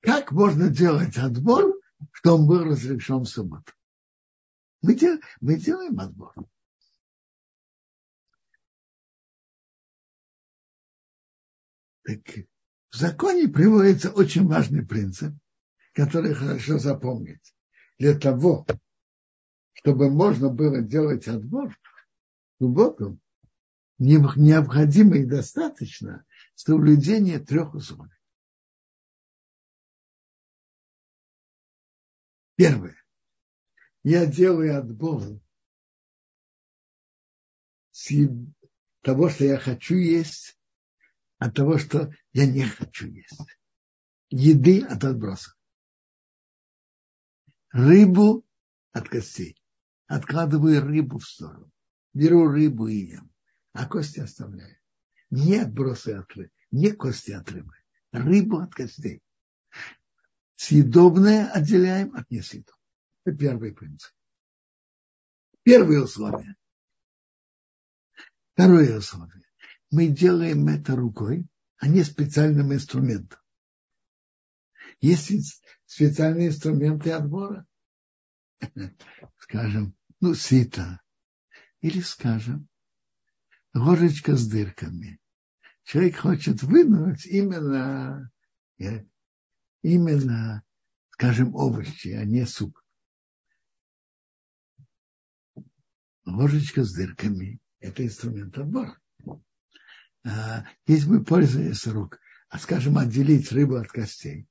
как можно делать отбор, что он был разрешен в субботу? Мы, дел, мы делаем отбор. Так в законе приводится очень важный принцип, который хорошо запомнить для того, чтобы можно было делать отбор глубоком, необходимо и достаточно соблюдение трех условий. Первое. Я делаю отбор с того, что я хочу есть, от того, что я не хочу есть. Еды от отбросов рыбу от костей. Откладываю рыбу в сторону. Беру рыбу и ем. А кости оставляю. Не отбросы от рыбы, не кости от рыбы. Рыбу от костей. Съедобное отделяем от несъедобного. Это первый принцип. Первое условие. Второе условие. Мы делаем это рукой, а не специальным инструментом. Есть специальные инструменты отбора. (laughs) Скажем, ну, сито. Или, скажем, ложечка с дырками. Человек хочет вынуть именно, э, именно, скажем, овощи, а не суп. Ложечка с дырками – это инструмент отбора. А, если мы пользуемся рук, а скажем, отделить рыбу от костей,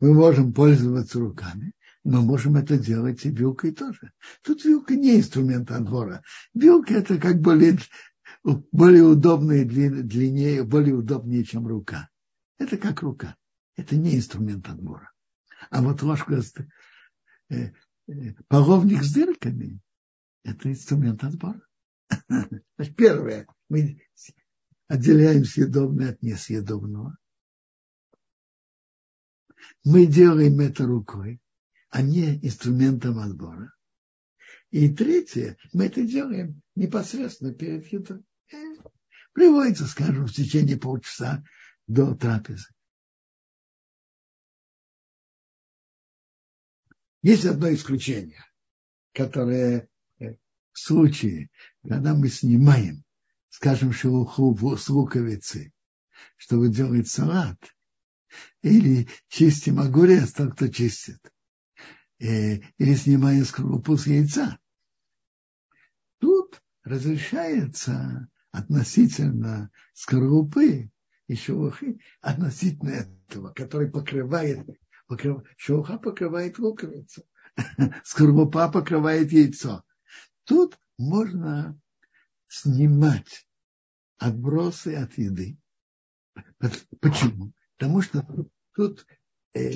мы можем пользоваться руками, но можем это делать и вилкой тоже. Тут вилка не инструмент отбора. Вилка это как более, более удобная, длиннее, более удобнее, чем рука. Это как рука. Это не инструмент отбора. А вот ложка, э, э, половник с дырками, это инструмент отбора. (laughs) Первое, мы отделяем съедобное от несъедобного мы делаем это рукой, а не инструментом отбора. И третье, мы это делаем непосредственно перед едой. Приводится, скажем, в течение полчаса до трапезы. Есть одно исключение, которое в случае, когда мы снимаем, скажем, шелуху с луковицы, чтобы делать салат – или чистим огурец, тот, кто чистит. э, или снимая скорлупу с яйца. Тут разрешается относительно скорлупы и шелухи, относительно этого, который покрывает, покрыв, шелуха покрывает луковицу, (laughs) скорлупа покрывает яйцо. Тут можно снимать отбросы от еды. Почему? Потому что тут э,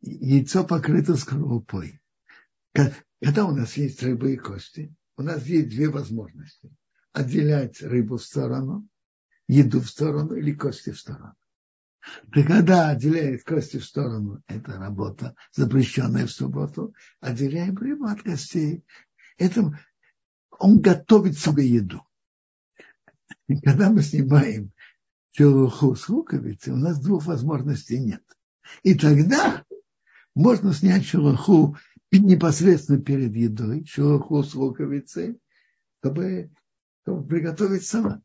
яйцо покрыто скорлупой. Когда у нас есть рыбы и кости, у нас есть две возможности. Отделять рыбу в сторону, еду в сторону или кости в сторону. Ты когда отделяет кости в сторону, это работа, запрещенная в субботу, отделяем рыбу от костей. Это он готовит себе еду. И когда мы снимаем шелуху с луковицы, у нас двух возможностей нет. И тогда можно снять шелуху непосредственно перед едой, шелуху с луковицей, чтобы, чтобы приготовить салат.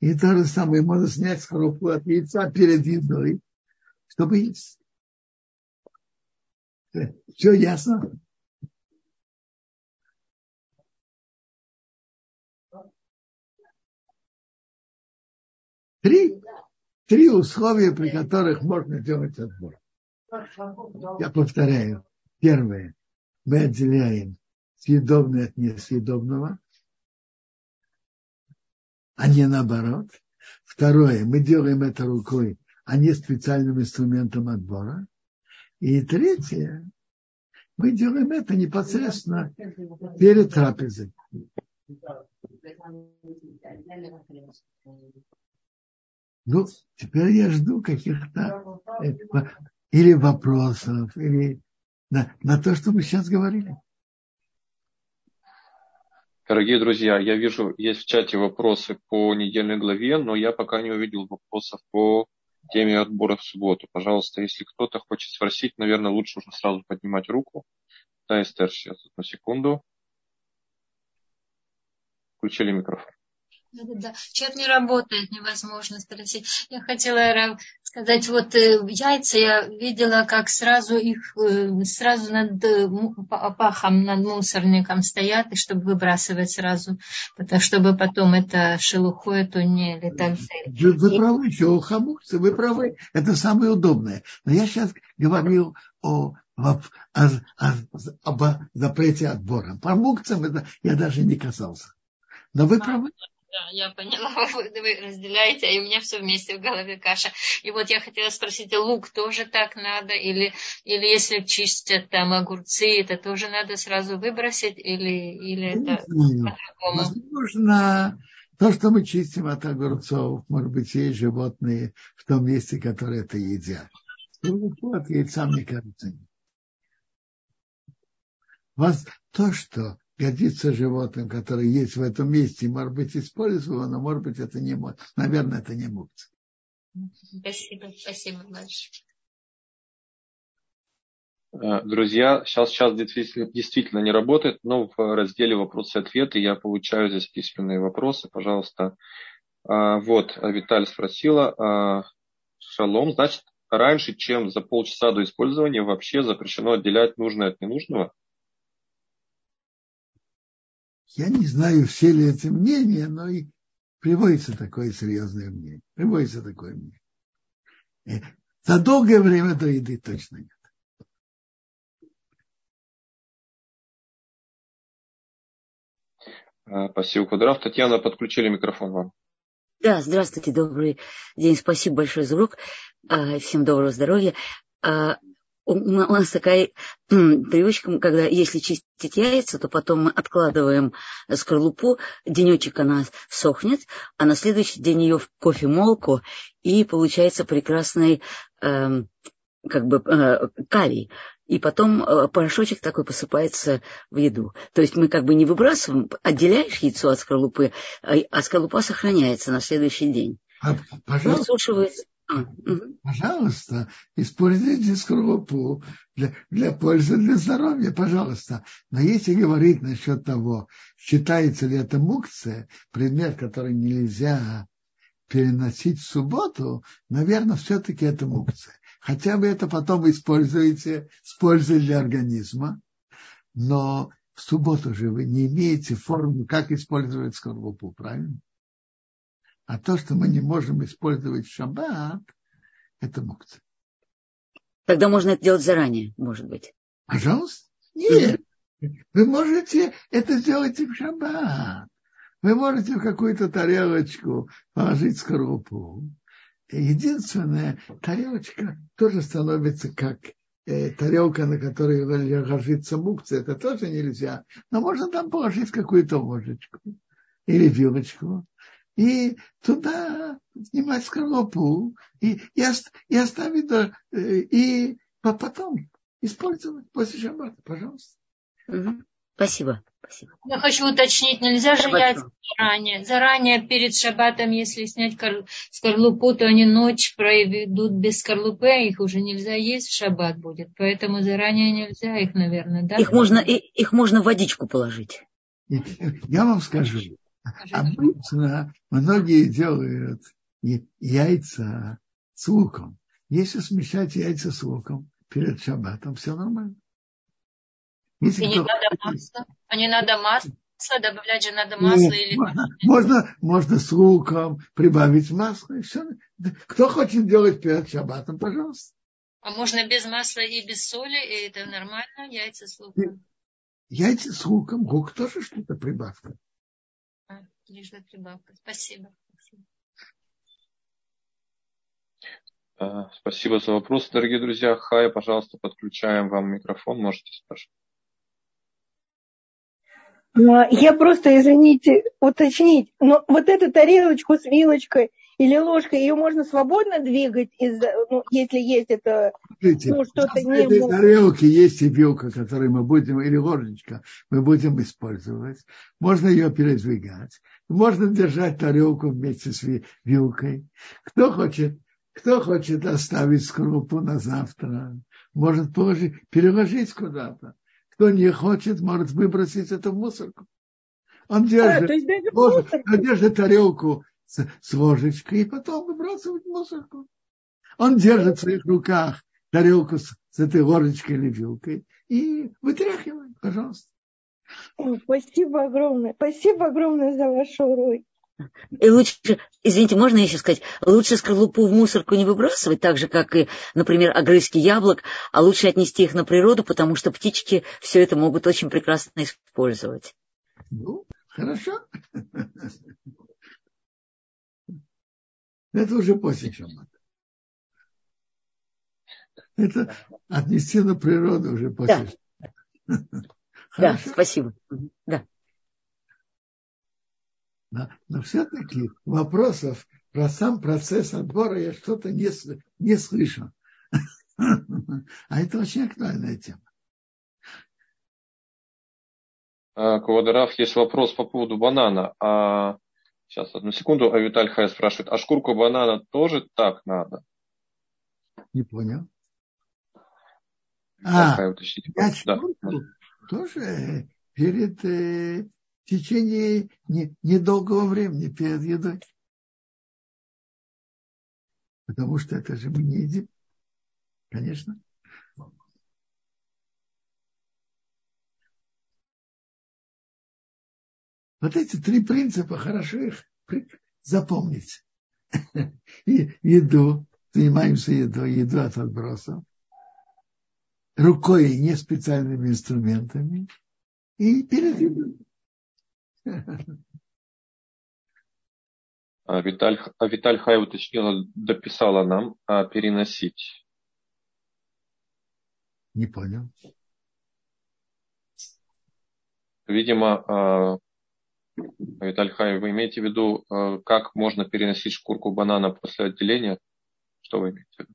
И то же самое можно снять скорлупу от яйца перед едой, чтобы есть. Все ясно? Три, три условия, при которых можно делать отбор. Я повторяю. Первое. Мы отделяем съедобное от несъедобного, а не наоборот. Второе. Мы делаем это рукой, а не специальным инструментом отбора. И третье. Мы делаем это непосредственно перед трапезой. Ну, теперь я жду каких-то э, или вопросов, или на, на то, что мы сейчас говорили.
Дорогие друзья, я вижу, есть в чате вопросы по недельной главе, но я пока не увидел вопросов по теме отбора в субботу. Пожалуйста, если кто-то хочет спросить, наверное, лучше уже сразу поднимать руку. Да, Эстер, сейчас одну секунду. Включили микрофон.
Да, да, Чат не работает, невозможно спросить. Я хотела сказать, вот э, яйца я видела, как сразу их, э, сразу над э, пахом, над мусорником стоят, и чтобы выбрасывать сразу, потому, чтобы потом это шелуху эту не летать.
Вы, вы правы, шелуха мукцы, вы правы, это самое удобное. Но я сейчас говорил о о, о, о, об запрете отбора. По мукцам это я даже не касался. Но вы правы.
Да, я поняла, (laughs) вы, вы разделяете, а у меня все вместе в голове каша. И вот я хотела спросить, лук тоже так надо? Или, или если чистят там огурцы, это тоже надо сразу выбросить? Или, или это по-другому?
Возможно, то, что мы чистим от огурцов, может быть, есть животные в том месте, которое это едят. Ну, от яйца, мне кажется, нет. Вас то, что годится животным, которое есть в этом месте, может быть, использовано, но, может быть, это не может. Наверное, это не мукция.
Спасибо, спасибо большое.
Э, друзья, сейчас, сейчас действительно, действительно не работает, но в разделе вопросы и ответы я получаю здесь письменные вопросы. Пожалуйста. А, вот, Виталь спросила. Шалом, значит, раньше, чем за полчаса до использования, вообще запрещено отделять нужное от ненужного?
Я не знаю, все ли это мнения, но и приводится такое серьезное мнение. Приводится такое мнение. Э, за долгое время до еды точно нет.
А, спасибо, Кудрав. Татьяна, подключили микрофон вам.
Да, здравствуйте, добрый день. Спасибо большое за урок. А, всем доброго здоровья. У нас такая привычка, когда если чистить яйца, то потом мы откладываем скорлупу, денечек она сохнет, а на следующий день ее в кофемолку, и получается прекрасный э, как бы э, калий. И потом э, порошочек такой посыпается в еду. То есть мы как бы не выбрасываем, отделяешь яйцо от скорлупы, а, а скорлупа сохраняется на следующий день.
А, пожалуйста. Высушивается. Пожалуйста, используйте скорлупу для, для пользы, для здоровья, пожалуйста. Но если говорить насчет того, считается ли это мукция, предмет, который нельзя переносить в субботу, наверное, все-таки это мукция. хотя вы это потом используете с пользой для организма, но в субботу же вы не имеете форму, как использовать скорлупу, правильно? А то, что мы не можем использовать в шаббат, это мукция.
Тогда можно это делать заранее, может быть.
Пожалуйста. Нет. Вы можете это сделать и в шаббат. Вы можете в какую-то тарелочку положить скорлупу. Единственная тарелочка тоже становится как э, тарелка, на которой ложится мукция. Это тоже нельзя. Но можно там положить какую-то ложечку или вилочку. И туда снимать скорлупу и, и, и оставить, э, и потом использовать после шаббата, пожалуйста.
Спасибо. Спасибо.
Я хочу уточнить, нельзя же яйца заранее. Заранее перед шаббатом, если снять скорлупу, то они ночь проведут без скорлупы, а их уже нельзя есть в шаббат будет. Поэтому заранее нельзя их, наверное, да?
Их можно, их можно в водичку положить.
Я вам скажу, обычно многие делают яйца с луком. Если смешать яйца с луком перед шаббатом, все нормально.
Если и не надо масла. А не надо масла, добавлять же надо масло Нет, или...
Можно, можно, можно с луком прибавить масло и все. Кто хочет делать перед шаббатом, пожалуйста.
А можно без масла и без соли, и это нормально, яйца с луком?
Яйца с луком, лук тоже что-то прибавка.
Лишь прибавка. Спасибо.
А, спасибо за вопрос, дорогие друзья. Хай, пожалуйста, подключаем вам микрофон, можете спрашивать.
А, я просто, извините, уточнить, но вот эту тарелочку с вилочкой или ложкой, ее можно свободно двигать, из, ну, если есть это,
Смотрите, ну, что-то не... Этой тарелке есть и вилка, которую мы будем, или ложечка, мы будем использовать. Можно ее передвигать. Можно держать тарелку вместе с вилкой. Кто хочет, кто хочет оставить скорлупу на завтра, может положить, переложить куда-то. Кто не хочет, может выбросить это в мусорку. Он держит, а, может, он держит тарелку с, с ложечкой и потом выбрасывает в мусорку. Он держит в своих руках тарелку с, с этой ложечкой или вилкой и вытряхивает, пожалуйста.
Спасибо огромное. Спасибо огромное за ваш урок.
И лучше, извините, можно еще сказать, лучше скорлупу в мусорку не выбрасывать, так же, как и, например, огрызки яблок, а лучше отнести их на природу, потому что птички все это могут очень прекрасно использовать.
Ну, хорошо. Это уже после шаббата. Это отнести на природу уже после
да. Да, спасибо. Да.
Но, но все-таки вопросов про сам процесс отбора я что-то не, не слышу. А это очень актуальная тема.
А, Квадраф, есть вопрос по поводу банана. А, сейчас, одну секунду. А Виталь Хай спрашивает, а шкурку банана тоже так надо?
Не понял. А, я
да.
тоже перед э, в течение не, недолгого времени перед едой. Потому что это же мы не едим. Конечно. Вот эти три принципа, хорошо их запомнить. (laughs) И еду, занимаемся едой, еду от отбросов, рукой, не специальными инструментами, и перед едой.
А Виталь, а Виталь Хай уточнила, дописала нам, а переносить.
Не понял.
Видимо, Виталь Хай, вы имеете в виду, а, как можно переносить шкурку банана после отделения? Что вы имеете в виду?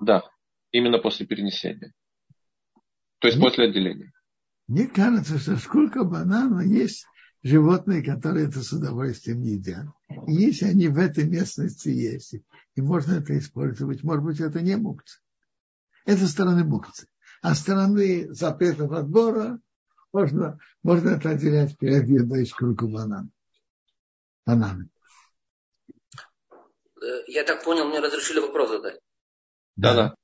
Да, именно после перенесения. То есть мне, после отделения.
Мне кажется, что шкурка банана есть животные, которые это с удовольствием едят. И если они в этой местности есть, и можно это использовать, может быть, это не мукцы. Это стороны мукцы. А стороны запретов отбора можно, можно это отделять перед едой шкурку банана. Бананы.
я так понял, мне разрешили вопрос задать.
Да, да.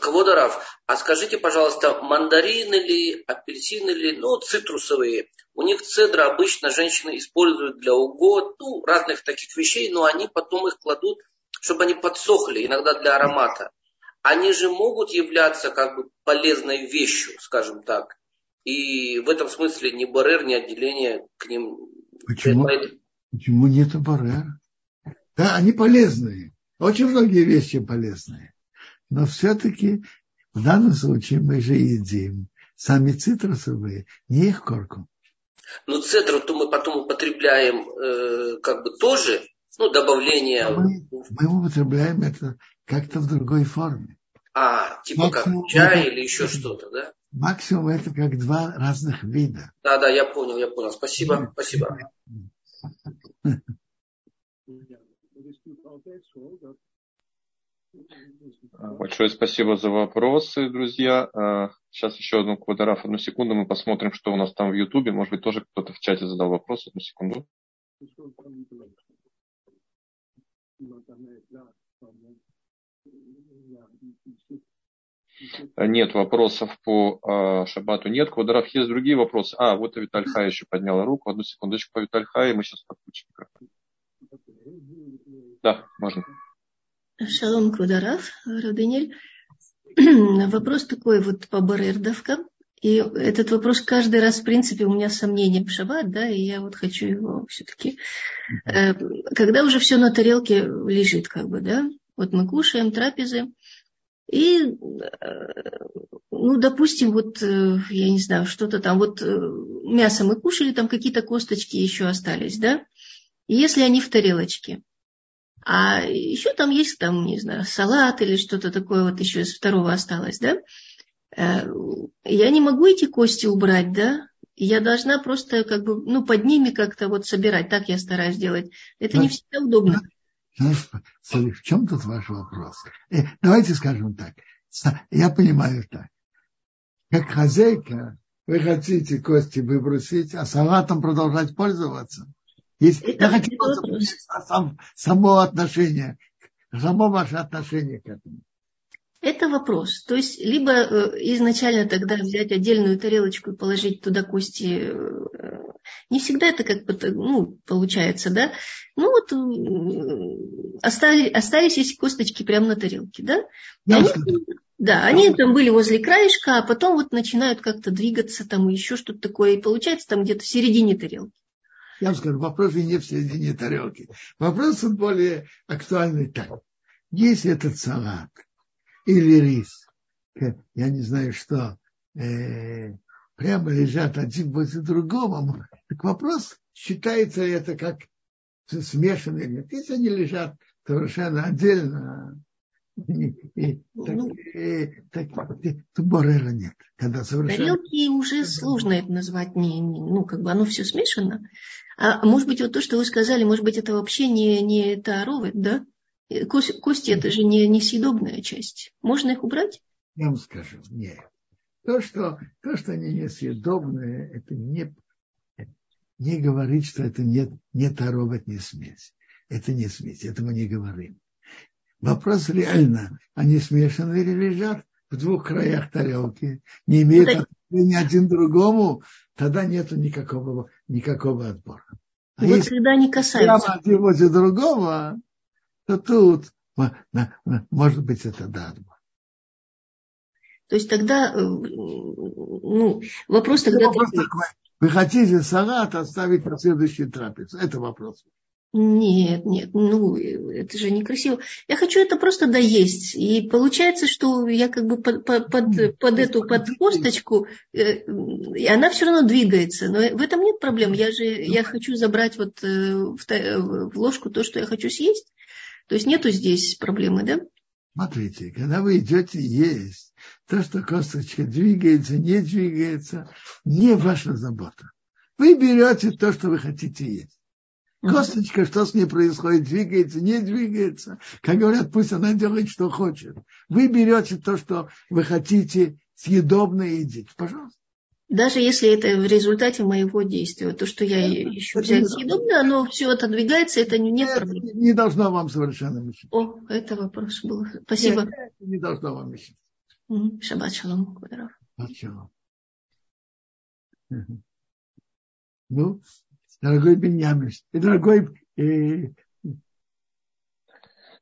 Кводарав, а скажите, пожалуйста, мандарины ли, апельсины ли, ну, цитрусовые, у них цедра обычно женщины используют для угод, ну, разных таких вещей, но они потом их кладут, чтобы они подсохли, иногда для аромата. Они же могут являться как бы полезной вещью, скажем так. И в этом смысле ни барер, ни отделение к ним.
Почему, Почему нет барер? Да, они полезные. Очень многие вещи полезные но все-таки в данном случае мы же едим сами цитрусовые, не их корку.
Ну, цедру то мы потом употребляем э, как бы тоже, ну, добавление. А
мы, мы употребляем это как-то в другой форме.
А, типа максимум как чай это, или еще что-то, да?
Максимум это как два разных вида.
Да, да, я понял, я понял. Спасибо, спасибо.
Большое спасибо за вопросы, друзья. А, сейчас еще одну квадраф, одну секунду, мы посмотрим, что у нас там в Ютубе. Может быть, тоже кто-то в чате задал вопрос. Одну секунду. Нет вопросов по а, Шабату. Нет, Квадраф, есть другие вопросы. А, вот и Витальха еще подняла руку. Одну секундочку по Витальха, и мы сейчас подключим. Да, можно.
Шалом Квадарав, Радынель. (clears throat) Вопрос такой вот по барердовкам. И этот вопрос каждый раз, в принципе, у меня сомнения в шаббат, да, и я вот хочу его все-таки... Э, когда уже все на тарелке лежит, как бы, да, вот мы кушаем трапезы, и, э, ну, допустим, вот, э, я не знаю, что-то там, вот мясо мы кушали, там какие-то косточки еще остались, да, и если они в тарелочке, а еще там есть, там, не знаю, салат или что-то такое вот еще из второго осталось, да? Э, я не могу эти кости убрать, да? Я должна просто как бы, ну, под ними как-то вот собирать. Так я стараюсь делать. Это не всегда удобно.
Знаешь, в чем тут ваш вопрос? Э, давайте скажем так. Я понимаю так. Как хозяйка, вы хотите кости выбросить, а салатом продолжать пользоваться – это, я хочу это сам, само отношение, само ваше отношение к этому.
Это вопрос. То есть, либо э, изначально тогда взять отдельную тарелочку и положить туда кости. Э, не всегда это как бы ну, получается, да? Ну вот остались, остались эти косточки прямо на тарелке, да? Они, да, они там были возле краешка, а потом вот начинают как-то двигаться там еще что-то такое, и получается там где-то в середине тарелки.
Я вам скажу, вопрос не в середине тарелки. Вопрос более актуальный так. Если этот салат или рис, я не знаю что, э, прямо лежат один возле другого, так вопрос, считается ли это как смешанный или нет. Если они лежат совершенно отдельно, и, ну, так, то борера нет. Когда
совершенно... Тарелки уже сложно это назвать, не, не, ну, как бы оно все смешано. А может быть, вот то, что вы сказали, может быть, это вообще не, не таровый, да? Кости, кости это же не, не съедобная часть. Можно их убрать?
Я вам скажу, нет. То, что, то, что они несъедобные, это не, не говорит, что это не, не таровать, не смесь. Это не смесь, этого не говорим. Вопрос реально, они смешаны или лежат в двух краях тарелки, не имеют ну, отношения один другому, тогда нету никакого, никакого отбора.
А вот если когда они касаются.
Прямо один возле другого, то тут, может быть, это да, отбор.
То есть тогда, э, ну, вопрос тогда... Вопрос
такой. Вы хотите салат оставить на следующий трапез? Это вопрос.
Нет, нет, ну это же некрасиво. Я хочу это просто доесть. И получается, что я как бы под, под, под, эту под косточку, э, и она все равно двигается. Но в этом нет проблем. Я же я хочу забрать вот э, в, в ложку то, что я хочу съесть. То есть нету здесь проблемы, да?
Смотрите, когда вы идете есть, то, что косточка двигается, не двигается, не ваша забота. Вы берете то, что вы хотите есть. Косточка, что с ней происходит, двигается, не двигается. Как говорят, пусть она делает, что хочет. Вы берете то, что вы хотите, съедобное едите. Пожалуйста.
Даже если это в результате моего действия, то, что я ищу взять съедобное, оно все отодвигается, это не нет проблем.
Не должно вам совершенно мешать.
О, это вопрос был. Спасибо. Нет,
не должно вам мешать.
Шаббат шалом.
Шаббат Ну, дорогой Беньямин, дорогой... Э,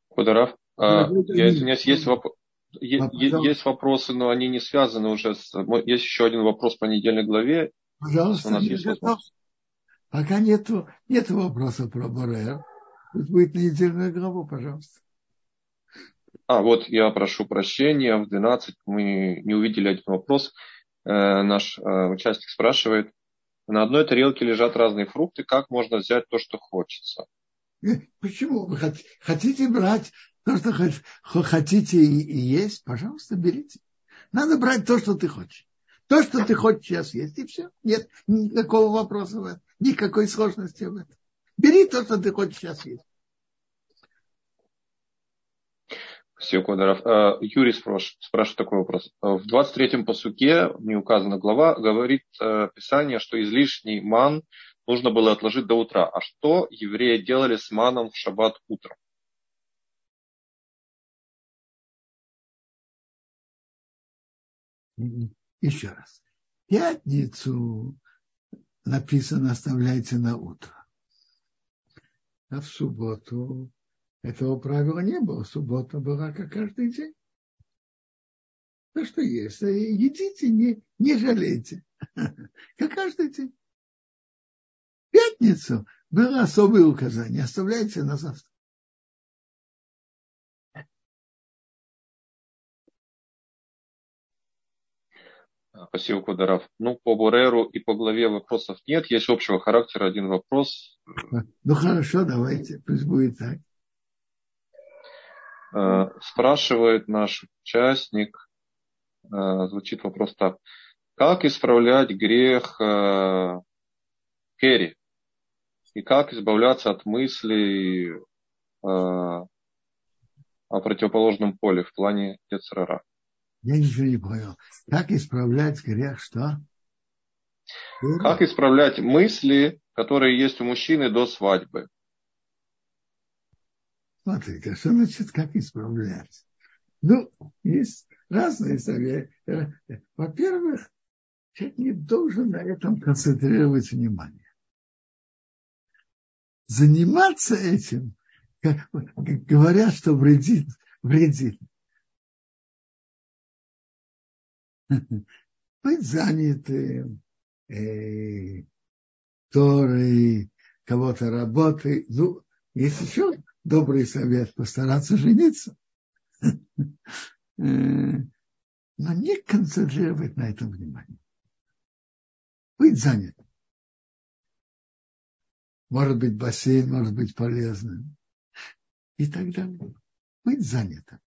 Кударов, а, я извиняюсь, есть вопрос. Есть вопросы, но они не связаны уже с... Есть еще один вопрос по недельной главе.
Пожалуйста, у нас есть вопрос. Пока нету, нету вопроса про Борер. Будет на недельную главу, пожалуйста.
А, вот я прошу прощения. В 12 мы не увидели один вопрос. Э, наш э, участник спрашивает. На одной тарелке лежат разные фрукты. Как можно взять то, что хочется?
Э, почему? Вы хотите брать то, что хотите и есть, пожалуйста, берите. Надо брать то, что ты хочешь. То, что ты хочешь сейчас есть, и все. Нет никакого вопроса в этом, никакой сложности в этом. Бери то, что ты хочешь сейчас есть.
Кударов. А, Юрий спрашивает такой вопрос. В 23-м посуке, не указана глава, говорит э, Писание, что излишний ман нужно было отложить до утра. А что евреи делали с маном в шаббат утром?
Еще раз. Пятницу написано оставляйте на утро. А в субботу этого правила не было. Суббота была как каждый день. То, что есть. Едите, не, не жалейте. (laughs) Как каждый день. Пятницу было особое указание. Оставляйте на завтра.
Спасибо, Кударов. Ну, по Бореру и по главе вопросов нет. Есть общего характера один вопрос.
Ну, хорошо, давайте. Пусть будет так.
Э, спрашивает наш участник, э, звучит вопрос так. Как исправлять грех э, Керри? И как избавляться от мыслей о противоположном поле в плане Яцерара?
Я ничего не понял. Как исправлять грех что?
Как исправлять мысли, которые есть у мужчины до свадьбы?
Смотрите, что значит как исправлять? Ну, есть разные советы. Во-первых, человек не должен на этом концентрировать внимание. Заниматься этим, как, говорят, что вредит, вредит. Быть занятым, э, Торой, кого-то работы. Ну, есть еще добрый совет постараться жениться. Э, но не концентрировать на этом внимание. Быть занятым. Может быть, бассейн может быть полезным. И так далее. Быть занятым.